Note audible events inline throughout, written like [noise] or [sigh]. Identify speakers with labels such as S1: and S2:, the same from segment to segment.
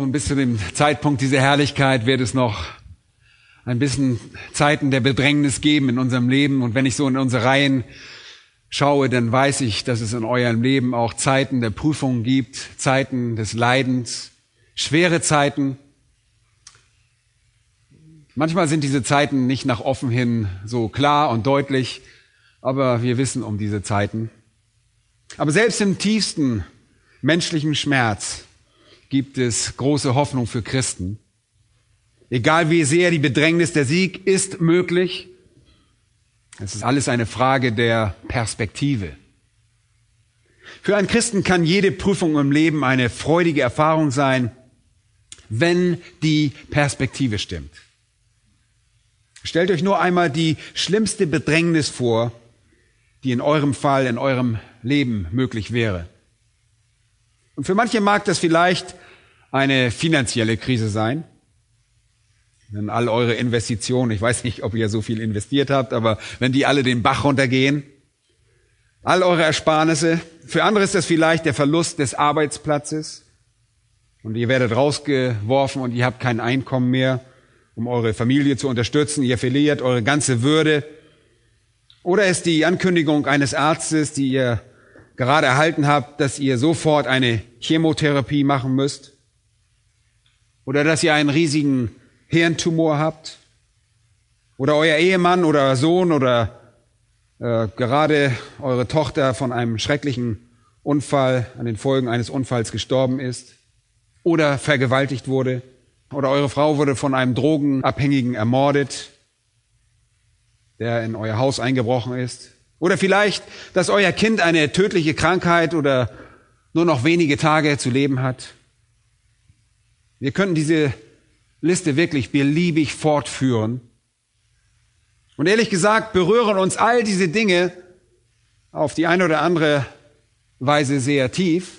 S1: Nun bis zu dem Zeitpunkt dieser Herrlichkeit wird es noch ein bisschen Zeiten der Bedrängnis geben in unserem Leben. Und wenn ich so in unsere Reihen schaue, dann weiß ich, dass es in eurem Leben auch Zeiten der Prüfung gibt, Zeiten des Leidens, schwere Zeiten. Manchmal sind diese Zeiten nicht nach offen hin so klar und deutlich, aber wir wissen um diese Zeiten. Aber selbst im tiefsten menschlichen Schmerz gibt es große Hoffnung für Christen. Egal wie sehr die Bedrängnis, der Sieg ist möglich. Es ist alles eine Frage der Perspektive. Für einen Christen kann jede Prüfung im Leben eine freudige Erfahrung sein, wenn die Perspektive stimmt. Stellt euch nur einmal die schlimmste Bedrängnis vor, die in eurem Fall, in eurem Leben möglich wäre. Und für manche mag das vielleicht eine finanzielle Krise sein. Wenn all eure Investitionen, ich weiß nicht, ob ihr so viel investiert habt, aber wenn die alle den Bach runtergehen, all eure Ersparnisse, für andere ist das vielleicht der Verlust des Arbeitsplatzes und ihr werdet rausgeworfen und ihr habt kein Einkommen mehr, um eure Familie zu unterstützen, ihr verliert eure ganze Würde. Oder ist die Ankündigung eines Arztes, die ihr gerade erhalten habt, dass ihr sofort eine Chemotherapie machen müsst? Oder dass ihr einen riesigen Hirntumor habt? Oder euer Ehemann oder Sohn oder äh, gerade eure Tochter von einem schrecklichen Unfall, an den Folgen eines Unfalls gestorben ist? Oder vergewaltigt wurde? Oder eure Frau wurde von einem Drogenabhängigen ermordet, der in euer Haus eingebrochen ist? Oder vielleicht, dass euer Kind eine tödliche Krankheit oder nur noch wenige Tage zu leben hat? Wir könnten diese Liste wirklich beliebig fortführen. Und ehrlich gesagt berühren uns all diese Dinge auf die eine oder andere Weise sehr tief.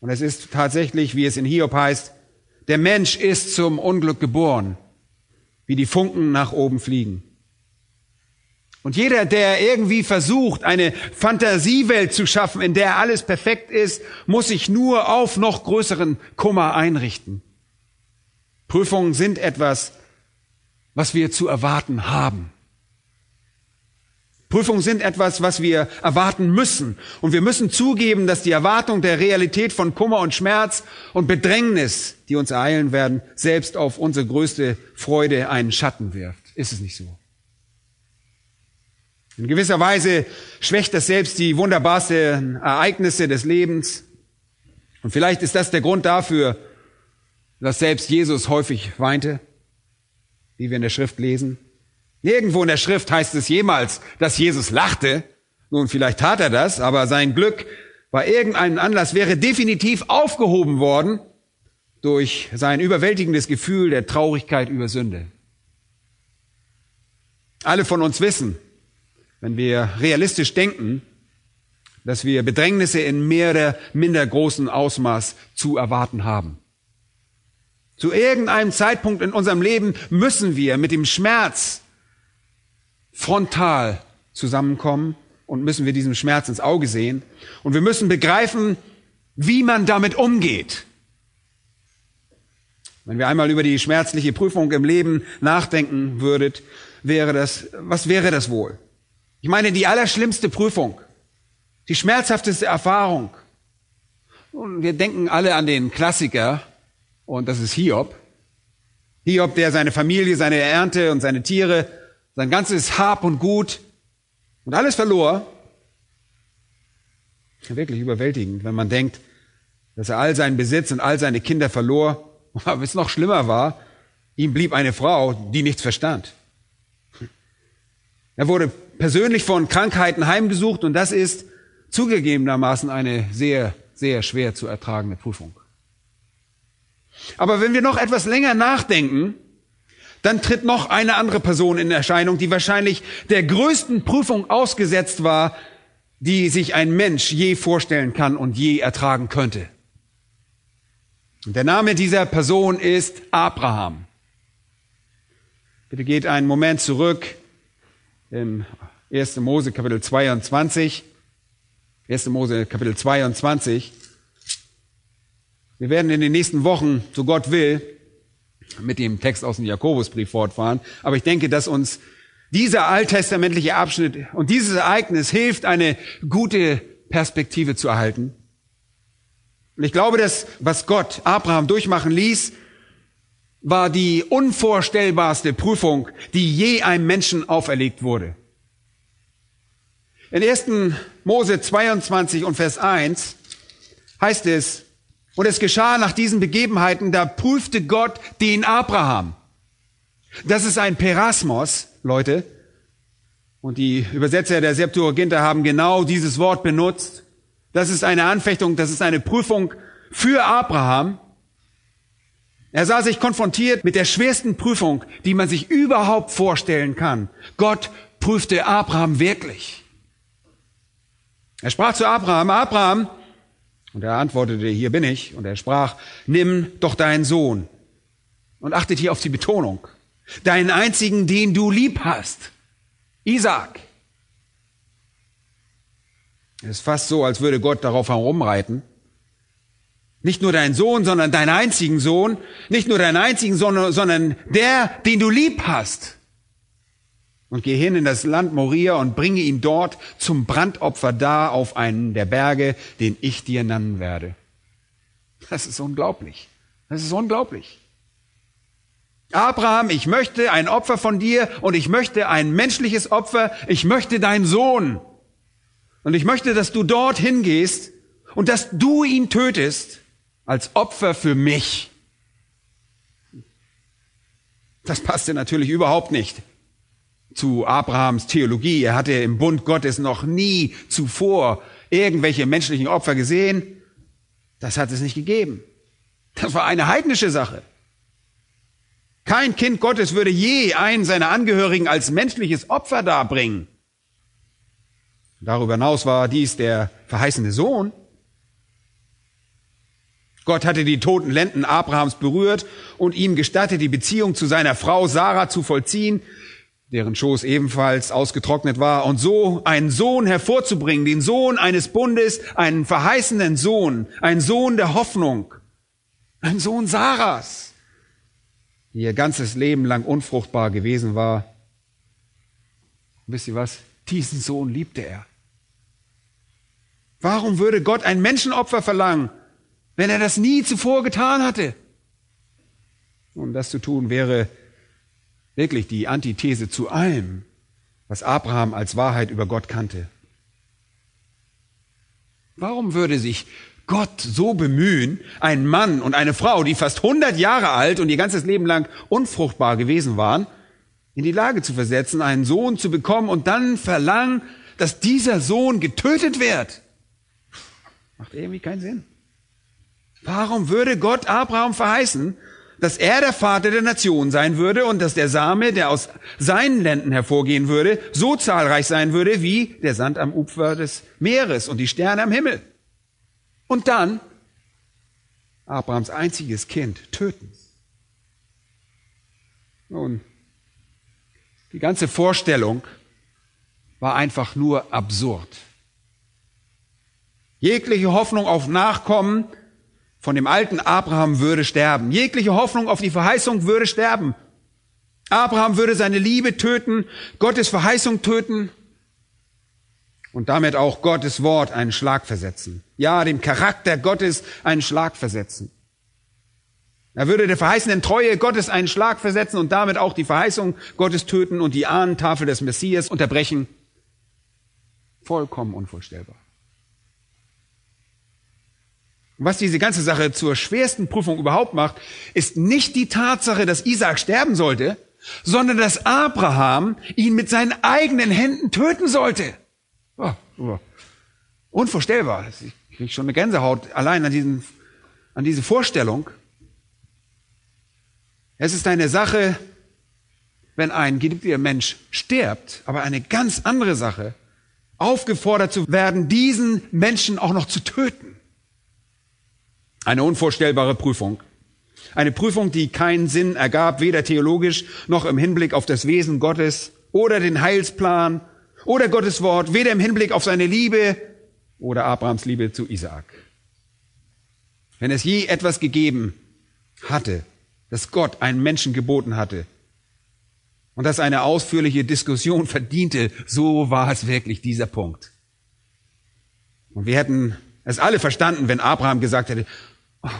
S1: Und es ist tatsächlich, wie es in Hiob heißt, der Mensch ist zum Unglück geboren, wie die Funken nach oben fliegen. Und jeder, der irgendwie versucht, eine Fantasiewelt zu schaffen, in der alles perfekt ist, muss sich nur auf noch größeren Kummer einrichten. Prüfungen sind etwas, was wir zu erwarten haben. Prüfungen sind etwas, was wir erwarten müssen. Und wir müssen zugeben, dass die Erwartung der Realität von Kummer und Schmerz und Bedrängnis, die uns ereilen werden, selbst auf unsere größte Freude einen Schatten wirft. Ist es nicht so? In gewisser Weise schwächt das selbst die wunderbarsten Ereignisse des Lebens. Und vielleicht ist das der Grund dafür, dass selbst Jesus häufig weinte, wie wir in der Schrift lesen. Nirgendwo in der Schrift heißt es jemals, dass Jesus lachte. Nun, vielleicht tat er das, aber sein Glück bei irgendeinem Anlass wäre definitiv aufgehoben worden durch sein überwältigendes Gefühl der Traurigkeit über Sünde. Alle von uns wissen, wenn wir realistisch denken, dass wir Bedrängnisse in mehr oder minder großem Ausmaß zu erwarten haben. Zu irgendeinem Zeitpunkt in unserem Leben müssen wir mit dem Schmerz frontal zusammenkommen und müssen wir diesem Schmerz ins Auge sehen. Und wir müssen begreifen, wie man damit umgeht. Wenn wir einmal über die schmerzliche Prüfung im Leben nachdenken würdet, wäre das, was wäre das wohl? Ich meine, die allerschlimmste Prüfung, die schmerzhafteste Erfahrung. Und wir denken alle an den Klassiker, und das ist Hiob. Hiob, der seine Familie, seine Ernte und seine Tiere, sein ganzes Hab und Gut und alles verlor. Wirklich überwältigend, wenn man denkt, dass er all seinen Besitz und all seine Kinder verlor. [laughs] Aber es noch schlimmer war, ihm blieb eine Frau, die nichts verstand. Er wurde persönlich von Krankheiten heimgesucht und das ist zugegebenermaßen eine sehr, sehr schwer zu ertragende Prüfung. Aber wenn wir noch etwas länger nachdenken, dann tritt noch eine andere Person in Erscheinung, die wahrscheinlich der größten Prüfung ausgesetzt war, die sich ein Mensch je vorstellen kann und je ertragen könnte. Und der Name dieser Person ist Abraham. Bitte geht einen Moment zurück in 1. Mose Kapitel 22. 1. Mose Kapitel 22. Wir werden in den nächsten Wochen, so Gott will, mit dem Text aus dem Jakobusbrief fortfahren. Aber ich denke, dass uns dieser alttestamentliche Abschnitt und dieses Ereignis hilft, eine gute Perspektive zu erhalten. Und ich glaube, dass was Gott Abraham durchmachen ließ, war die unvorstellbarste Prüfung, die je einem Menschen auferlegt wurde. In 1. Mose 22 und Vers 1 heißt es, und es geschah nach diesen Begebenheiten, da prüfte Gott den Abraham. Das ist ein Perasmos, Leute. Und die Übersetzer der Septuaginta haben genau dieses Wort benutzt. Das ist eine Anfechtung, das ist eine Prüfung für Abraham. Er sah sich konfrontiert mit der schwersten Prüfung, die man sich überhaupt vorstellen kann. Gott prüfte Abraham wirklich. Er sprach zu Abraham, Abraham, und er antwortete, hier bin ich. Und er sprach, nimm doch deinen Sohn. Und achtet hier auf die Betonung. Deinen einzigen, den du lieb hast. Isaac. Es ist fast so, als würde Gott darauf herumreiten. Nicht nur deinen Sohn, sondern deinen einzigen Sohn. Nicht nur deinen einzigen Sohn, sondern der, den du lieb hast und geh hin in das Land Moria und bringe ihn dort zum Brandopfer da auf einen der Berge, den ich dir nennen werde. Das ist unglaublich. Das ist unglaublich. Abraham, ich möchte ein Opfer von dir und ich möchte ein menschliches Opfer. Ich möchte deinen Sohn. Und ich möchte, dass du dort hingehst und dass du ihn tötest als Opfer für mich. Das passte natürlich überhaupt nicht zu Abrahams Theologie. Er hatte im Bund Gottes noch nie zuvor irgendwelche menschlichen Opfer gesehen. Das hat es nicht gegeben. Das war eine heidnische Sache. Kein Kind Gottes würde je einen seiner Angehörigen als menschliches Opfer darbringen. Darüber hinaus war dies der verheißene Sohn. Gott hatte die toten Lenden Abrahams berührt und ihm gestattet, die Beziehung zu seiner Frau Sarah zu vollziehen, deren Schoß ebenfalls ausgetrocknet war, und so einen Sohn hervorzubringen, den Sohn eines Bundes, einen verheißenen Sohn, einen Sohn der Hoffnung, ein Sohn Sarahs, die ihr ganzes Leben lang unfruchtbar gewesen war. wisst ihr was? Diesen Sohn liebte er. Warum würde Gott ein Menschenopfer verlangen, wenn er das nie zuvor getan hatte? Und das zu tun wäre wirklich die Antithese zu allem, was Abraham als Wahrheit über Gott kannte. Warum würde sich Gott so bemühen, einen Mann und eine Frau, die fast 100 Jahre alt und ihr ganzes Leben lang unfruchtbar gewesen waren, in die Lage zu versetzen, einen Sohn zu bekommen und dann verlangen, dass dieser Sohn getötet wird? Macht irgendwie keinen Sinn. Warum würde Gott Abraham verheißen, dass er der Vater der Nation sein würde und dass der Same, der aus seinen Länden hervorgehen würde, so zahlreich sein würde wie der Sand am Ufer des Meeres und die Sterne am Himmel. Und dann Abrahams einziges Kind töten. Nun, die ganze Vorstellung war einfach nur absurd. Jegliche Hoffnung auf Nachkommen von dem alten Abraham würde sterben. Jegliche Hoffnung auf die Verheißung würde sterben. Abraham würde seine Liebe töten, Gottes Verheißung töten und damit auch Gottes Wort einen Schlag versetzen. Ja, dem Charakter Gottes einen Schlag versetzen. Er würde der verheißenen Treue Gottes einen Schlag versetzen und damit auch die Verheißung Gottes töten und die Ahnentafel des Messias unterbrechen. Vollkommen unvorstellbar. Und was diese ganze Sache zur schwersten Prüfung überhaupt macht, ist nicht die Tatsache, dass Isaac sterben sollte, sondern dass Abraham ihn mit seinen eigenen Händen töten sollte. Oh, oh. Unvorstellbar. Ich kriege schon eine Gänsehaut allein an, diesen, an diese Vorstellung. Es ist eine Sache, wenn ein geliebter Mensch stirbt, aber eine ganz andere Sache, aufgefordert zu werden, diesen Menschen auch noch zu töten. Eine unvorstellbare Prüfung. Eine Prüfung, die keinen Sinn ergab, weder theologisch noch im Hinblick auf das Wesen Gottes oder den Heilsplan oder Gottes Wort, weder im Hinblick auf seine Liebe oder Abrahams Liebe zu Isaak. Wenn es je etwas gegeben hatte, das Gott einen Menschen geboten hatte und das eine ausführliche Diskussion [laughs] verdiente, so war es wirklich dieser Punkt. Und wir hätten es alle verstanden, wenn Abraham gesagt hätte, oh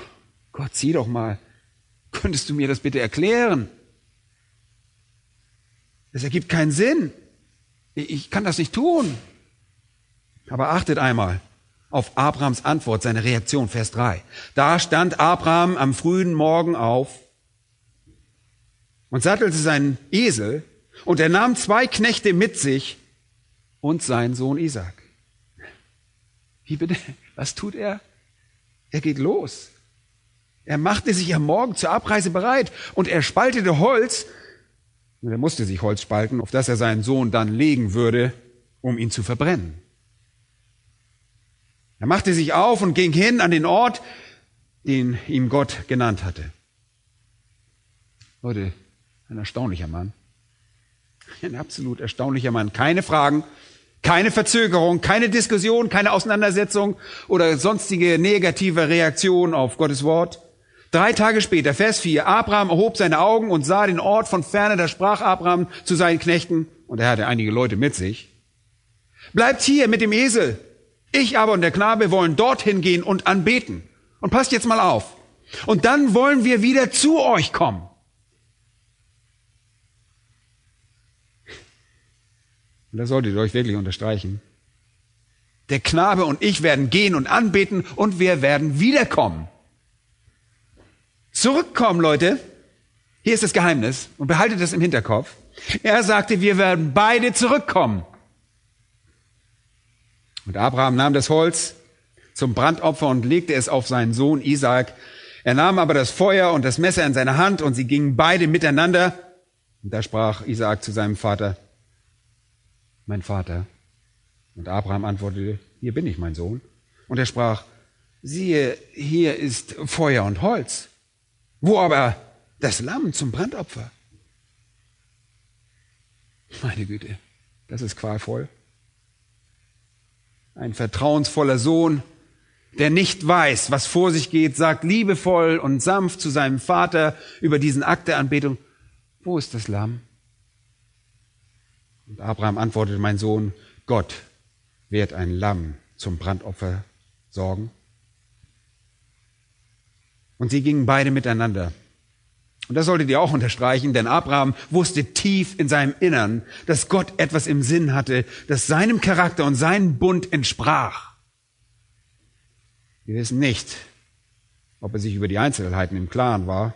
S1: Gott, sieh doch mal, könntest du mir das bitte erklären? Es ergibt keinen Sinn. Ich kann das nicht tun. Aber achtet einmal auf Abrahams Antwort, seine Reaktion, Vers 3. Da stand Abraham am frühen Morgen auf und sattelte seinen Esel und er nahm zwei Knechte mit sich und seinen Sohn Isaac. Wie bitte? Was tut er? Er geht los. Er machte sich am Morgen zur Abreise bereit und er spaltete Holz. Und er musste sich Holz spalten, auf das er seinen Sohn dann legen würde, um ihn zu verbrennen. Er machte sich auf und ging hin an den Ort, den ihm Gott genannt hatte. Leute, ein erstaunlicher Mann. Ein absolut erstaunlicher Mann. Keine Fragen, keine Verzögerung, keine Diskussion, keine Auseinandersetzung oder sonstige negative Reaktion auf Gottes Wort. Drei Tage später, Vers 4, Abraham erhob seine Augen und sah den Ort von ferne, da sprach Abraham zu seinen Knechten, und er hatte einige Leute mit sich, bleibt hier mit dem Esel, ich aber und der Knabe wollen dorthin gehen und anbeten. Und passt jetzt mal auf. Und dann wollen wir wieder zu euch kommen. Und das solltet ihr euch wirklich unterstreichen. Der Knabe und ich werden gehen und anbeten und wir werden wiederkommen. Zurückkommen, Leute. Hier ist das Geheimnis und behaltet das im Hinterkopf. Er sagte, wir werden beide zurückkommen. Und Abraham nahm das Holz zum Brandopfer und legte es auf seinen Sohn Isaak. Er nahm aber das Feuer und das Messer in seine Hand und sie gingen beide miteinander. Und da sprach Isaak zu seinem Vater, mein Vater. Und Abraham antwortete, hier bin ich, mein Sohn. Und er sprach, siehe, hier ist Feuer und Holz. Wo aber das Lamm zum Brandopfer? Meine Güte, das ist qualvoll ein vertrauensvoller Sohn, der nicht weiß, was vor sich geht, sagt liebevoll und sanft zu seinem Vater über diesen Akt der Anbetung, wo ist das Lamm? Und Abraham antwortete, mein Sohn, Gott wird ein Lamm zum Brandopfer sorgen. Und sie gingen beide miteinander. Und das solltet ihr auch unterstreichen, denn Abraham wusste tief in seinem Innern, dass Gott etwas im Sinn hatte, das seinem Charakter und seinem Bund entsprach. Wir wissen nicht, ob er sich über die Einzelheiten im Klaren war,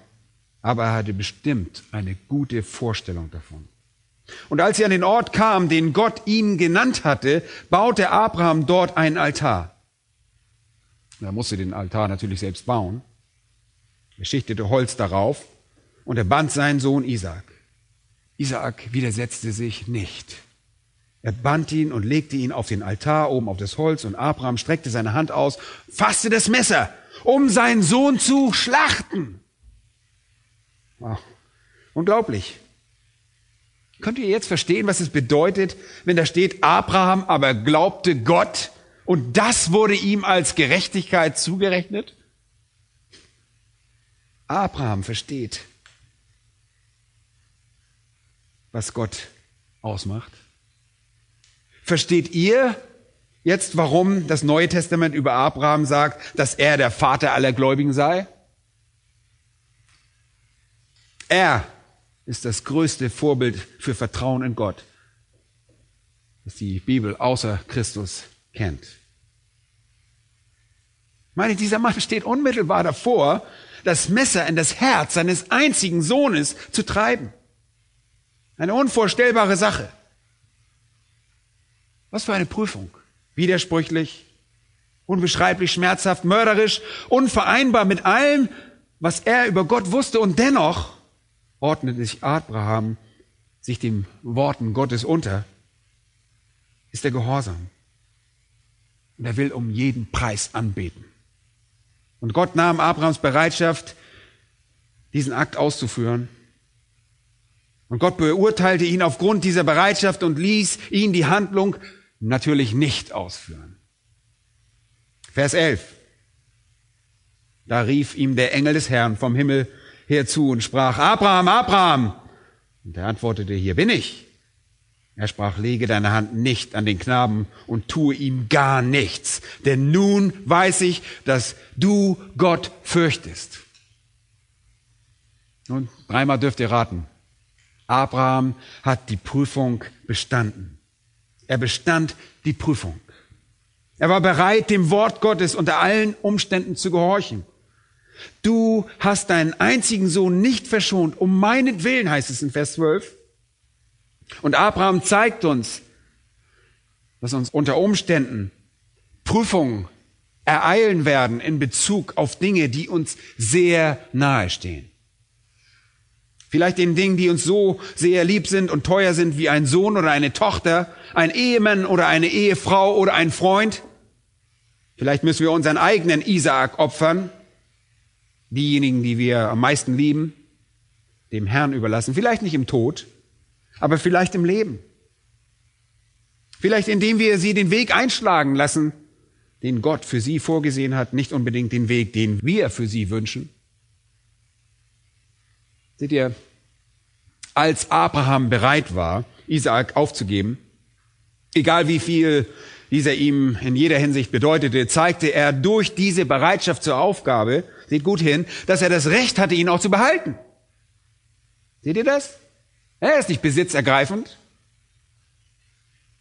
S1: aber er hatte bestimmt eine gute Vorstellung davon. Und als sie an den Ort kam, den Gott ihm genannt hatte, baute Abraham dort einen Altar. Er musste den Altar natürlich selbst bauen. Er schichtete Holz darauf und er band seinen Sohn Isaak. Isaak widersetzte sich nicht. Er band ihn und legte ihn auf den Altar oben auf das Holz und Abraham streckte seine Hand aus, fasste das Messer, um seinen Sohn zu schlachten. Wow. Unglaublich. Könnt ihr jetzt verstehen, was es bedeutet, wenn da steht, Abraham aber glaubte Gott und das wurde ihm als Gerechtigkeit zugerechnet? Abraham versteht, was Gott ausmacht? Versteht ihr jetzt, warum das Neue Testament über Abraham sagt, dass er der Vater aller Gläubigen sei? Er ist das größte Vorbild für Vertrauen in Gott, das die Bibel außer Christus kennt. Ich meine, dieser Mann steht unmittelbar davor, das Messer in das Herz seines einzigen Sohnes zu treiben. Eine unvorstellbare Sache. Was für eine Prüfung. Widersprüchlich, unbeschreiblich schmerzhaft, mörderisch, unvereinbar mit allem, was er über Gott wusste und dennoch ordnet sich Abraham sich den Worten Gottes unter, ist der Gehorsam. Und er will um jeden Preis anbeten. Und Gott nahm Abrahams Bereitschaft, diesen Akt auszuführen. Und Gott beurteilte ihn aufgrund dieser Bereitschaft und ließ ihn die Handlung natürlich nicht ausführen. Vers 11. Da rief ihm der Engel des Herrn vom Himmel her zu und sprach, Abraham, Abraham. Und er antwortete, hier bin ich. Er sprach, lege deine Hand nicht an den Knaben und tue ihm gar nichts, denn nun weiß ich, dass du Gott fürchtest. Nun, dreimal dürft ihr raten. Abraham hat die Prüfung bestanden. Er bestand die Prüfung. Er war bereit, dem Wort Gottes unter allen Umständen zu gehorchen. Du hast deinen einzigen Sohn nicht verschont, um meinetwillen, heißt es in Vers 12. Und Abraham zeigt uns, dass uns unter Umständen Prüfungen ereilen werden in Bezug auf Dinge, die uns sehr nahe stehen. Vielleicht in Dingen, die uns so sehr lieb sind und teuer sind wie ein Sohn oder eine Tochter, ein Ehemann oder eine Ehefrau oder ein Freund. Vielleicht müssen wir unseren eigenen Isaak opfern, diejenigen, die wir am meisten lieben, dem Herrn überlassen. Vielleicht nicht im Tod, aber vielleicht im Leben. Vielleicht indem wir sie den Weg einschlagen lassen, den Gott für sie vorgesehen hat, nicht unbedingt den Weg, den wir für sie wünschen. Seht ihr, als Abraham bereit war, Isaak aufzugeben, egal wie viel dieser ihm in jeder Hinsicht bedeutete, zeigte er durch diese Bereitschaft zur Aufgabe, seht gut hin, dass er das Recht hatte, ihn auch zu behalten. Seht ihr das? Er ist nicht besitzergreifend.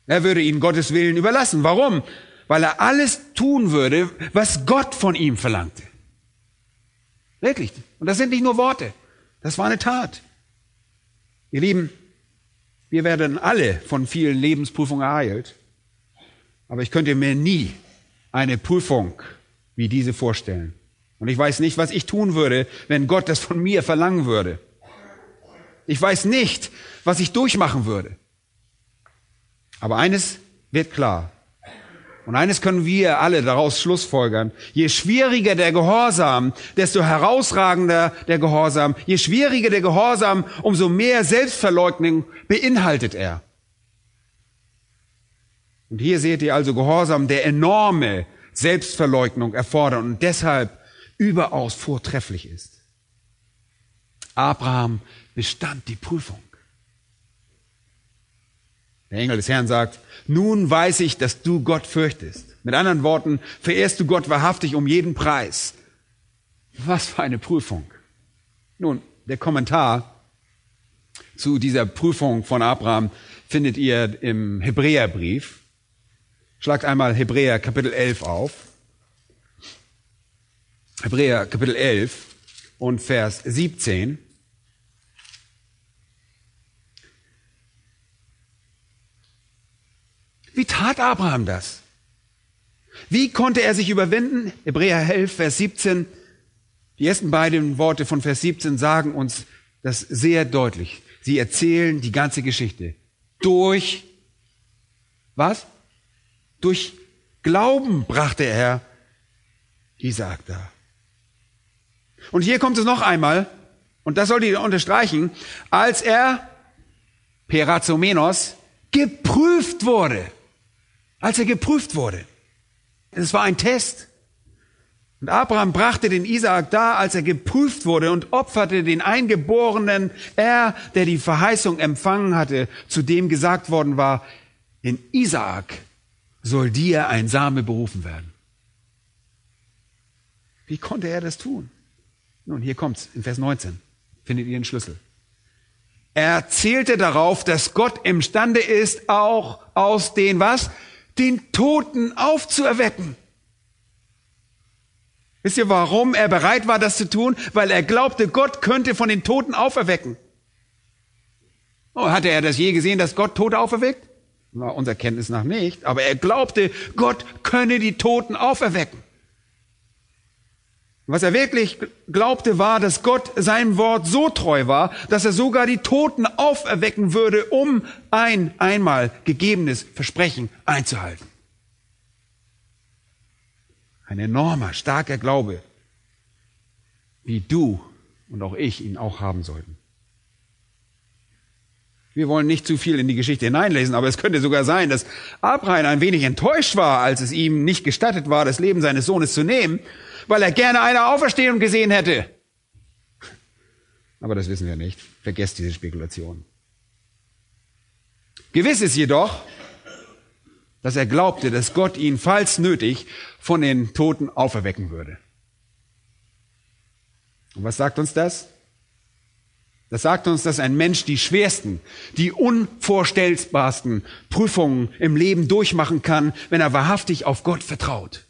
S1: Er würde ihn Gottes Willen überlassen. Warum? Weil er alles tun würde, was Gott von ihm verlangte. Wirklich. Und das sind nicht nur Worte. Das war eine Tat. Ihr Lieben, wir werden alle von vielen Lebensprüfungen ereilt. Aber ich könnte mir nie eine Prüfung wie diese vorstellen. Und ich weiß nicht, was ich tun würde, wenn Gott das von mir verlangen würde. Ich weiß nicht, was ich durchmachen würde. Aber eines wird klar. Und eines können wir alle daraus schlussfolgern. Je schwieriger der Gehorsam, desto herausragender der Gehorsam. Je schwieriger der Gehorsam, umso mehr Selbstverleugnung beinhaltet er. Und hier seht ihr also Gehorsam, der enorme Selbstverleugnung erfordert und deshalb überaus vortrefflich ist. Abraham bestand die Prüfung. Der Engel des Herrn sagt, nun weiß ich, dass du Gott fürchtest. Mit anderen Worten, verehrst du Gott wahrhaftig um jeden Preis. Was für eine Prüfung. Nun, der Kommentar zu dieser Prüfung von Abraham findet ihr im Hebräerbrief. Schlagt einmal Hebräer Kapitel 11 auf. Hebräer Kapitel 11 und Vers 17. Wie tat Abraham das? Wie konnte er sich überwinden? Hebräer 11, Vers 17. Die ersten beiden Worte von Vers 17 sagen uns das sehr deutlich. Sie erzählen die ganze Geschichte. Durch was? Durch Glauben brachte er Isaak da. Und hier kommt es noch einmal, und das sollte ihr unterstreichen, als er, Perazomenos, geprüft wurde als er geprüft wurde. Es war ein Test. Und Abraham brachte den Isaak da, als er geprüft wurde und opferte den Eingeborenen, er, der die Verheißung empfangen hatte, zu dem gesagt worden war, in Isaak soll dir ein Same berufen werden. Wie konnte er das tun? Nun, hier kommt's, in Vers 19 findet ihr den Schlüssel. Er zählte darauf, dass Gott imstande ist, auch aus den was? den Toten aufzuerwecken. Wisst ihr, warum er bereit war, das zu tun? Weil er glaubte, Gott könnte von den Toten auferwecken. Oh, hatte er das je gesehen, dass Gott Tote auferweckt? Na, unserer Kenntnis nach nicht. Aber er glaubte, Gott könne die Toten auferwecken. Was er wirklich glaubte, war, dass Gott seinem Wort so treu war, dass er sogar die Toten auferwecken würde, um ein einmal gegebenes Versprechen einzuhalten. Ein enormer, starker Glaube, wie du und auch ich ihn auch haben sollten. Wir wollen nicht zu viel in die Geschichte hineinlesen, aber es könnte sogar sein, dass Abraham ein wenig enttäuscht war, als es ihm nicht gestattet war, das Leben seines Sohnes zu nehmen weil er gerne eine Auferstehung gesehen hätte. Aber das wissen wir nicht. Vergesst diese Spekulation. Gewiss ist jedoch, dass er glaubte, dass Gott ihn, falls nötig, von den Toten auferwecken würde. Und was sagt uns das? Das sagt uns, dass ein Mensch die schwersten, die unvorstellbarsten Prüfungen im Leben durchmachen kann, wenn er wahrhaftig auf Gott vertraut.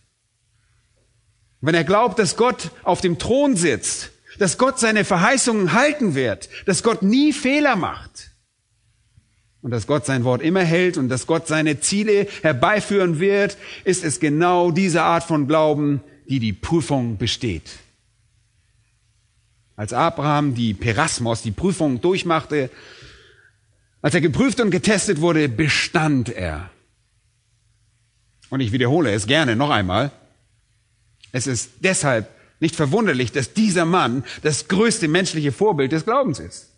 S1: Wenn er glaubt, dass Gott auf dem Thron sitzt, dass Gott seine Verheißungen halten wird, dass Gott nie Fehler macht und dass Gott sein Wort immer hält und dass Gott seine Ziele herbeiführen wird, ist es genau diese Art von Glauben, die die Prüfung besteht. Als Abraham die Perasmos, die Prüfung durchmachte, als er geprüft und getestet wurde, bestand er. Und ich wiederhole es gerne noch einmal. Es ist deshalb nicht verwunderlich, dass dieser Mann das größte menschliche Vorbild des Glaubens ist.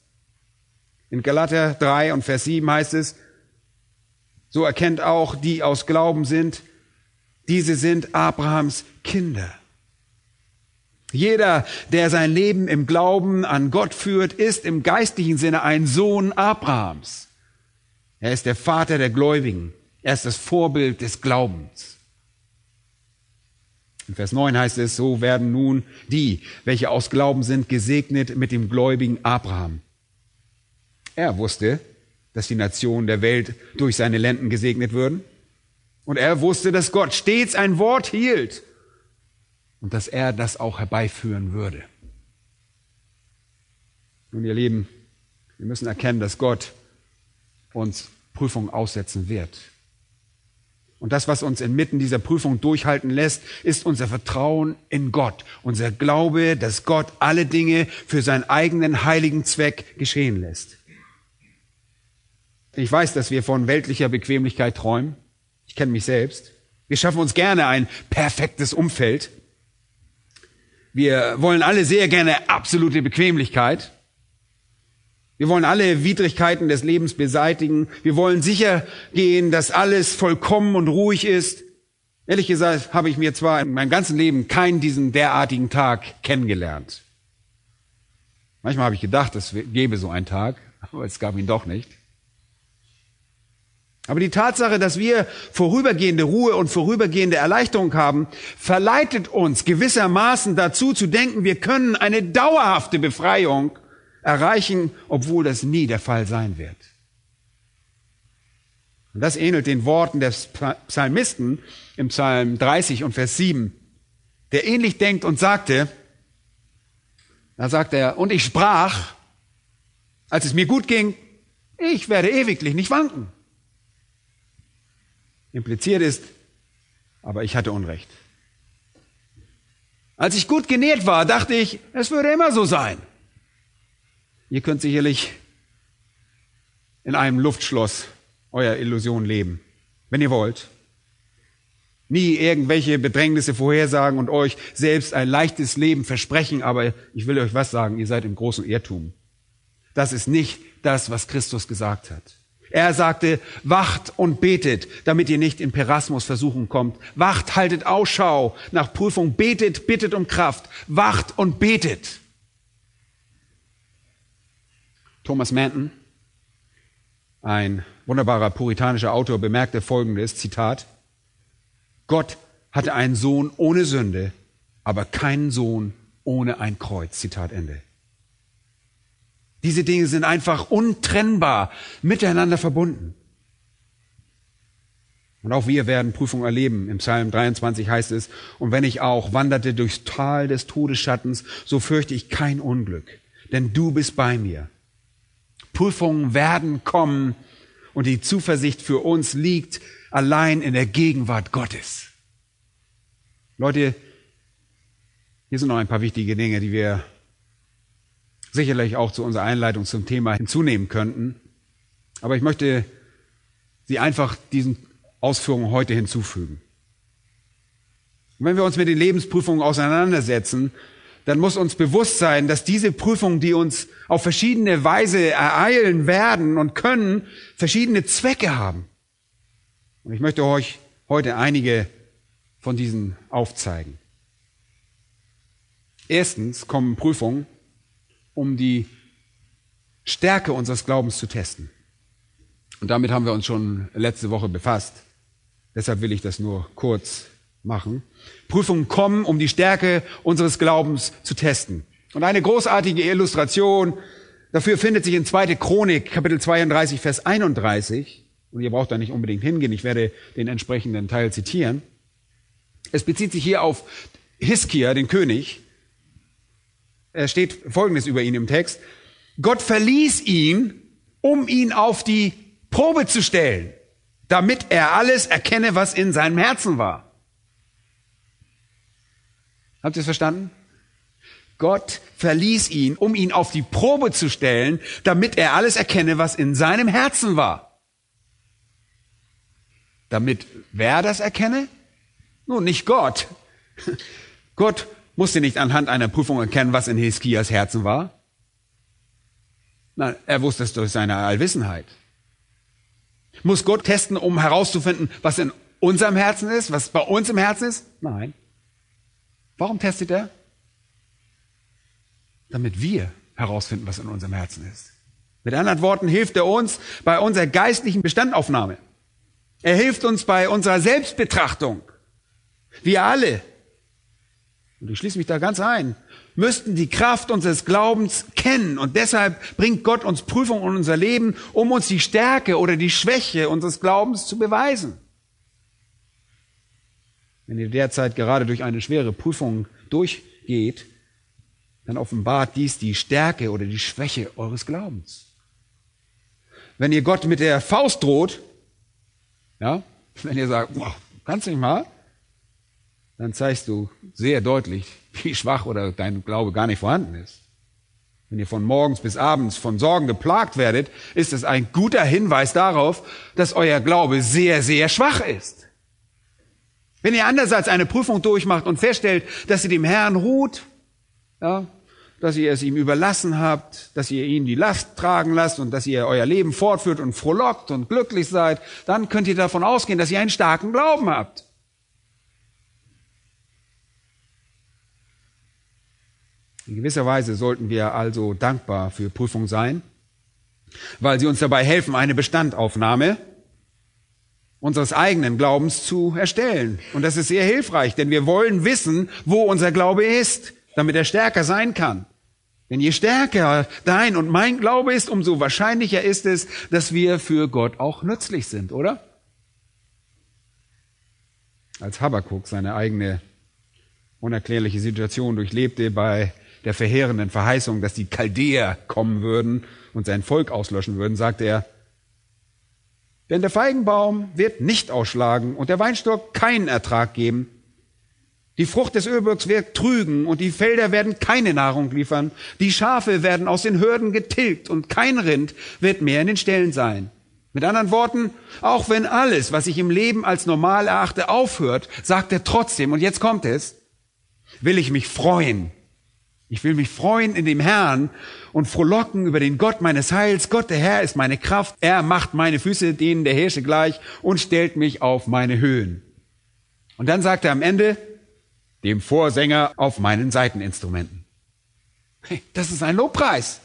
S1: In Galater 3 und Vers 7 heißt es, so erkennt auch die aus Glauben sind, diese sind Abrahams Kinder. Jeder, der sein Leben im Glauben an Gott führt, ist im geistlichen Sinne ein Sohn Abrahams. Er ist der Vater der Gläubigen. Er ist das Vorbild des Glaubens. In Vers 9 heißt es, so werden nun die, welche aus Glauben sind, gesegnet mit dem gläubigen Abraham. Er wusste, dass die Nationen der Welt durch seine Lenden gesegnet würden. Und er wusste, dass Gott stets ein Wort hielt und dass er das auch herbeiführen würde. Nun, ihr Lieben, wir müssen erkennen, dass Gott uns Prüfungen aussetzen wird. Und das, was uns inmitten dieser Prüfung durchhalten lässt, ist unser Vertrauen in Gott, unser Glaube, dass Gott alle Dinge für seinen eigenen heiligen Zweck geschehen lässt. Ich weiß, dass wir von weltlicher Bequemlichkeit träumen. Ich kenne mich selbst. Wir schaffen uns gerne ein perfektes Umfeld. Wir wollen alle sehr gerne absolute Bequemlichkeit. Wir wollen alle Widrigkeiten des Lebens beseitigen. Wir wollen sicher gehen, dass alles vollkommen und ruhig ist. Ehrlich gesagt habe ich mir zwar in meinem ganzen Leben keinen diesen derartigen Tag kennengelernt. Manchmal habe ich gedacht, es gäbe so einen Tag, aber es gab ihn doch nicht. Aber die Tatsache, dass wir vorübergehende Ruhe und vorübergehende Erleichterung haben, verleitet uns gewissermaßen dazu zu denken, wir können eine dauerhafte Befreiung erreichen, obwohl das nie der Fall sein wird. Und das ähnelt den Worten des Psalmisten im Psalm 30 und Vers 7, der ähnlich denkt und sagte, da sagt er, und ich sprach, als es mir gut ging, ich werde ewiglich nicht wanken. Impliziert ist, aber ich hatte Unrecht. Als ich gut genährt war, dachte ich, es würde immer so sein. Ihr könnt sicherlich in einem Luftschloss euer Illusion leben, wenn ihr wollt. Nie irgendwelche Bedrängnisse vorhersagen und euch selbst ein leichtes Leben versprechen, aber ich will euch was sagen, ihr seid im großen Irrtum. Das ist nicht das, was Christus gesagt hat. Er sagte, wacht und betet, damit ihr nicht in Perasmus Versuchung kommt. Wacht, haltet Ausschau nach Prüfung, betet, bittet um Kraft. Wacht und betet. Thomas Manton, ein wunderbarer puritanischer Autor, bemerkte folgendes Zitat. Gott hatte einen Sohn ohne Sünde, aber keinen Sohn ohne ein Kreuz. Zitat Ende. Diese Dinge sind einfach untrennbar miteinander verbunden. Und auch wir werden Prüfung erleben. Im Psalm 23 heißt es, und wenn ich auch wanderte durchs Tal des Todesschattens, so fürchte ich kein Unglück, denn du bist bei mir. Prüfungen werden kommen und die Zuversicht für uns liegt allein in der Gegenwart Gottes. Leute, Hier sind noch ein paar wichtige Dinge, die wir sicherlich auch zu unserer Einleitung zum Thema hinzunehmen könnten. Aber ich möchte sie einfach diesen Ausführungen heute hinzufügen. Und wenn wir uns mit den Lebensprüfungen auseinandersetzen, dann muss uns bewusst sein, dass diese Prüfungen, die uns auf verschiedene Weise ereilen werden und können, verschiedene Zwecke haben. Und ich möchte euch heute einige von diesen aufzeigen. Erstens kommen Prüfungen, um die Stärke unseres Glaubens zu testen. Und damit haben wir uns schon letzte Woche befasst. Deshalb will ich das nur kurz machen. Prüfungen kommen, um die Stärke unseres Glaubens zu testen. Und eine großartige Illustration dafür findet sich in 2. Chronik, Kapitel 32, Vers 31. Und ihr braucht da nicht unbedingt hingehen, ich werde den entsprechenden Teil zitieren. Es bezieht sich hier auf Hiskia, den König. Es steht Folgendes über ihn im Text. Gott verließ ihn, um ihn auf die Probe zu stellen, damit er alles erkenne, was in seinem Herzen war. Habt ihr es verstanden? Gott verließ ihn, um ihn auf die Probe zu stellen, damit er alles erkenne, was in seinem Herzen war. Damit wer das erkenne? Nun, nicht Gott. [laughs] Gott musste nicht anhand einer Prüfung erkennen, was in Heskias Herzen war. Nein, er wusste es durch seine Allwissenheit. Muss Gott testen, um herauszufinden, was in unserem Herzen ist, was bei uns im Herzen ist? Nein. Warum testet er? Damit wir herausfinden, was in unserem Herzen ist. Mit anderen Worten hilft er uns bei unserer geistlichen Bestandaufnahme. Er hilft uns bei unserer Selbstbetrachtung. Wir alle, und ich schließe mich da ganz ein, müssten die Kraft unseres Glaubens kennen. Und deshalb bringt Gott uns Prüfung in unser Leben, um uns die Stärke oder die Schwäche unseres Glaubens zu beweisen. Wenn ihr derzeit gerade durch eine schwere Prüfung durchgeht, dann offenbart dies die Stärke oder die Schwäche eures Glaubens. Wenn ihr Gott mit der Faust droht, ja, wenn ihr sagt, boah, kannst nicht mal, dann zeigst du sehr deutlich, wie schwach oder dein Glaube gar nicht vorhanden ist. Wenn ihr von morgens bis abends von Sorgen geplagt werdet, ist es ein guter Hinweis darauf, dass euer Glaube sehr, sehr schwach ist. Wenn ihr andererseits eine Prüfung durchmacht und feststellt, dass ihr dem Herrn ruht, ja, dass ihr es ihm überlassen habt, dass ihr ihn die Last tragen lasst und dass ihr euer Leben fortführt und frohlockt und glücklich seid, dann könnt ihr davon ausgehen, dass ihr einen starken Glauben habt. In gewisser Weise sollten wir also dankbar für Prüfung sein, weil sie uns dabei helfen, eine Bestandaufnahme unseres eigenen Glaubens zu erstellen. Und das ist sehr hilfreich, denn wir wollen wissen, wo unser Glaube ist, damit er stärker sein kann. Denn je stärker dein und mein Glaube ist, umso wahrscheinlicher ist es, dass wir für Gott auch nützlich sind, oder? Als Habakkuk seine eigene unerklärliche Situation durchlebte bei der verheerenden Verheißung, dass die Chaldäer kommen würden und sein Volk auslöschen würden, sagte er, denn der Feigenbaum wird nicht ausschlagen und der Weinstock keinen Ertrag geben. Die Frucht des Ölbergs wird trügen und die Felder werden keine Nahrung liefern. Die Schafe werden aus den Hürden getilgt und kein Rind wird mehr in den Ställen sein. Mit anderen Worten, auch wenn alles, was ich im Leben als normal erachte, aufhört, sagt er trotzdem, und jetzt kommt es, will ich mich freuen ich will mich freuen in dem Herrn und frohlocken über den Gott meines Heils. Gott, der Herr, ist meine Kraft. Er macht meine Füße denen der Hirsche gleich und stellt mich auf meine Höhen. Und dann sagt er am Ende, dem Vorsänger auf meinen Seiteninstrumenten. Hey, das ist ein Lobpreis.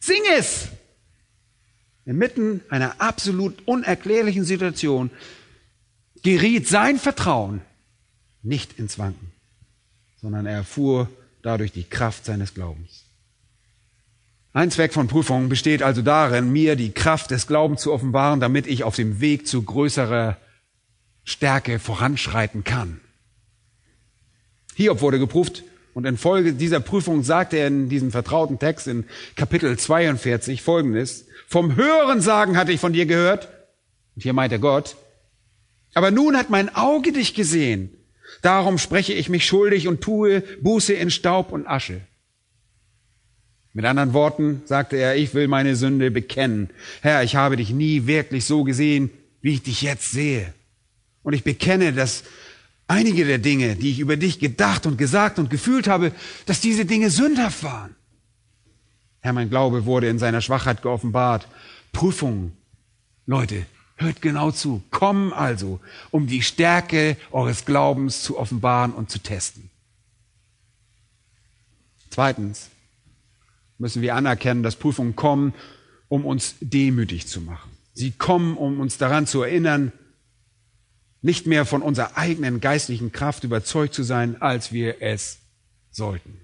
S1: Sing es! Inmitten einer absolut unerklärlichen Situation geriet sein Vertrauen nicht ins Wanken, sondern er erfuhr dadurch die Kraft seines Glaubens. Ein Zweck von Prüfungen besteht also darin, mir die Kraft des Glaubens zu offenbaren, damit ich auf dem Weg zu größerer Stärke voranschreiten kann. Hiob wurde geprüft und infolge dieser Prüfung sagte er in diesem vertrauten Text in Kapitel 42 folgendes, vom höheren Sagen hatte ich von dir gehört, und hier meint er Gott, aber nun hat mein Auge dich gesehen. Darum spreche ich mich schuldig und tue Buße in Staub und Asche. Mit anderen Worten sagte er, ich will meine Sünde bekennen. Herr, ich habe dich nie wirklich so gesehen, wie ich dich jetzt sehe. Und ich bekenne, dass einige der Dinge, die ich über dich gedacht und gesagt und gefühlt habe, dass diese Dinge sündhaft waren. Herr, mein Glaube wurde in seiner Schwachheit geoffenbart. Prüfungen. Leute, hört genau zu. Kommen also, um die Stärke eures Glaubens zu offenbaren und zu testen. Zweitens müssen wir anerkennen, dass Prüfungen kommen, um uns demütig zu machen. Sie kommen, um uns daran zu erinnern, nicht mehr von unserer eigenen geistlichen Kraft überzeugt zu sein, als wir es sollten.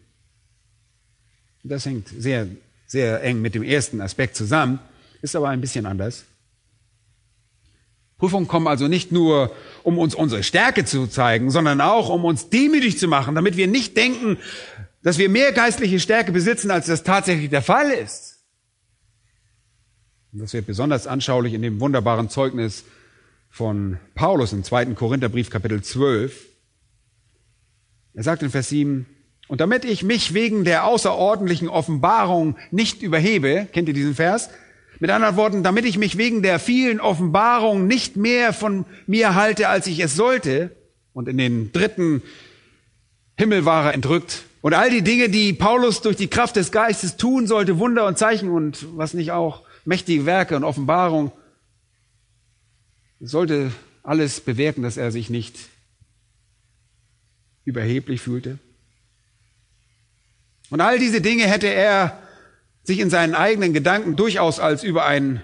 S1: Das hängt sehr, sehr eng mit dem ersten Aspekt zusammen, ist aber ein bisschen anders. Prüfungen kommen also nicht nur, um uns unsere Stärke zu zeigen, sondern auch, um uns demütig zu machen, damit wir nicht denken, dass wir mehr geistliche Stärke besitzen, als das tatsächlich der Fall ist. Und das wird besonders anschaulich in dem wunderbaren Zeugnis von Paulus im zweiten Korintherbrief Kapitel 12. Er sagt in Vers 7, und damit ich mich wegen der außerordentlichen Offenbarung nicht überhebe, kennt ihr diesen Vers? Mit anderen Worten, damit ich mich wegen der vielen Offenbarungen nicht mehr von mir halte, als ich es sollte, und in den dritten Himmel war er entrückt, und all die Dinge, die Paulus durch die Kraft des Geistes tun sollte, Wunder und Zeichen und was nicht auch, mächtige Werke und Offenbarung, sollte alles bewirken, dass er sich nicht überheblich fühlte. Und all diese Dinge hätte er sich in seinen eigenen Gedanken durchaus als über einen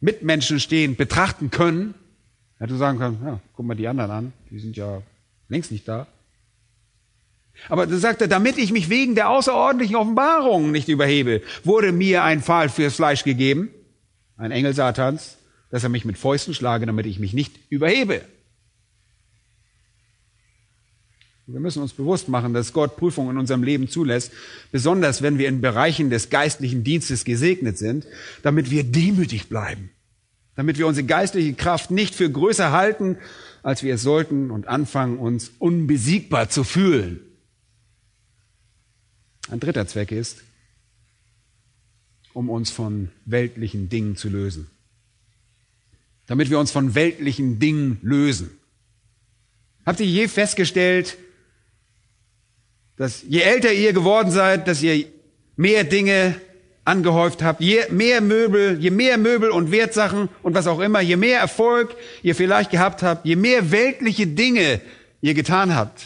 S1: Mitmenschen stehend betrachten können. Hätte sagen können, ja, guck mal die anderen an, die sind ja längst nicht da. Aber da sagt er, damit ich mich wegen der außerordentlichen Offenbarungen nicht überhebe, wurde mir ein Pfahl fürs Fleisch gegeben, ein Engel Satans, dass er mich mit Fäusten schlage, damit ich mich nicht überhebe. Wir müssen uns bewusst machen, dass Gott Prüfungen in unserem Leben zulässt, besonders wenn wir in Bereichen des geistlichen Dienstes gesegnet sind, damit wir demütig bleiben, damit wir unsere geistliche Kraft nicht für größer halten, als wir es sollten und anfangen, uns unbesiegbar zu fühlen. Ein dritter Zweck ist, um uns von weltlichen Dingen zu lösen damit wir uns von weltlichen Dingen lösen. Habt ihr je festgestellt, dass je älter ihr geworden seid, dass ihr mehr Dinge angehäuft habt, je mehr Möbel, je mehr Möbel und Wertsachen und was auch immer, je mehr Erfolg ihr vielleicht gehabt habt, je mehr weltliche Dinge ihr getan habt.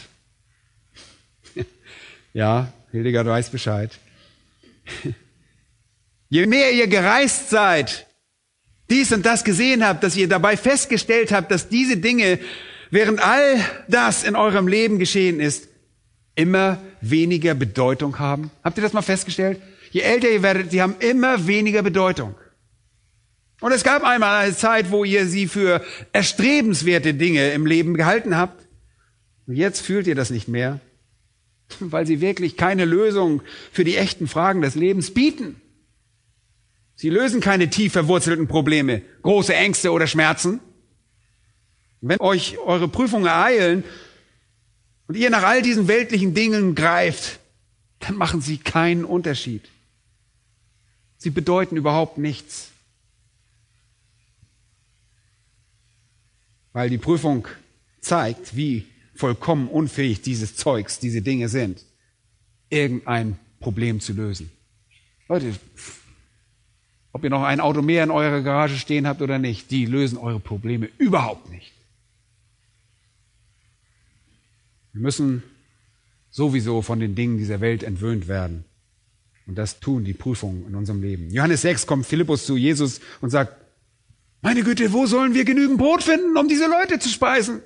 S1: [laughs] ja, Hildegard weiß Bescheid. [laughs] je mehr ihr gereist seid, dies und das gesehen habt, dass ihr dabei festgestellt habt, dass diese Dinge, während all das in eurem Leben geschehen ist, immer weniger Bedeutung haben? Habt ihr das mal festgestellt? Je älter ihr werdet, sie haben immer weniger Bedeutung. Und es gab einmal eine Zeit, wo ihr sie für erstrebenswerte Dinge im Leben gehalten habt. Und jetzt fühlt ihr das nicht mehr, [laughs] weil sie wirklich keine Lösung für die echten Fragen des Lebens bieten. Sie lösen keine tief verwurzelten Probleme, große Ängste oder Schmerzen. Wenn euch eure Prüfungen ereilen und ihr nach all diesen weltlichen Dingen greift, dann machen sie keinen Unterschied. Sie bedeuten überhaupt nichts. Weil die Prüfung zeigt, wie vollkommen unfähig dieses Zeugs, diese Dinge sind, irgendein Problem zu lösen. Leute, ob ihr noch ein Auto mehr in eurer Garage stehen habt oder nicht, die lösen eure Probleme überhaupt nicht. Wir müssen sowieso von den Dingen dieser Welt entwöhnt werden. Und das tun die Prüfungen in unserem Leben. Johannes 6 kommt Philippus zu Jesus und sagt, meine Güte, wo sollen wir genügend Brot finden, um diese Leute zu speisen?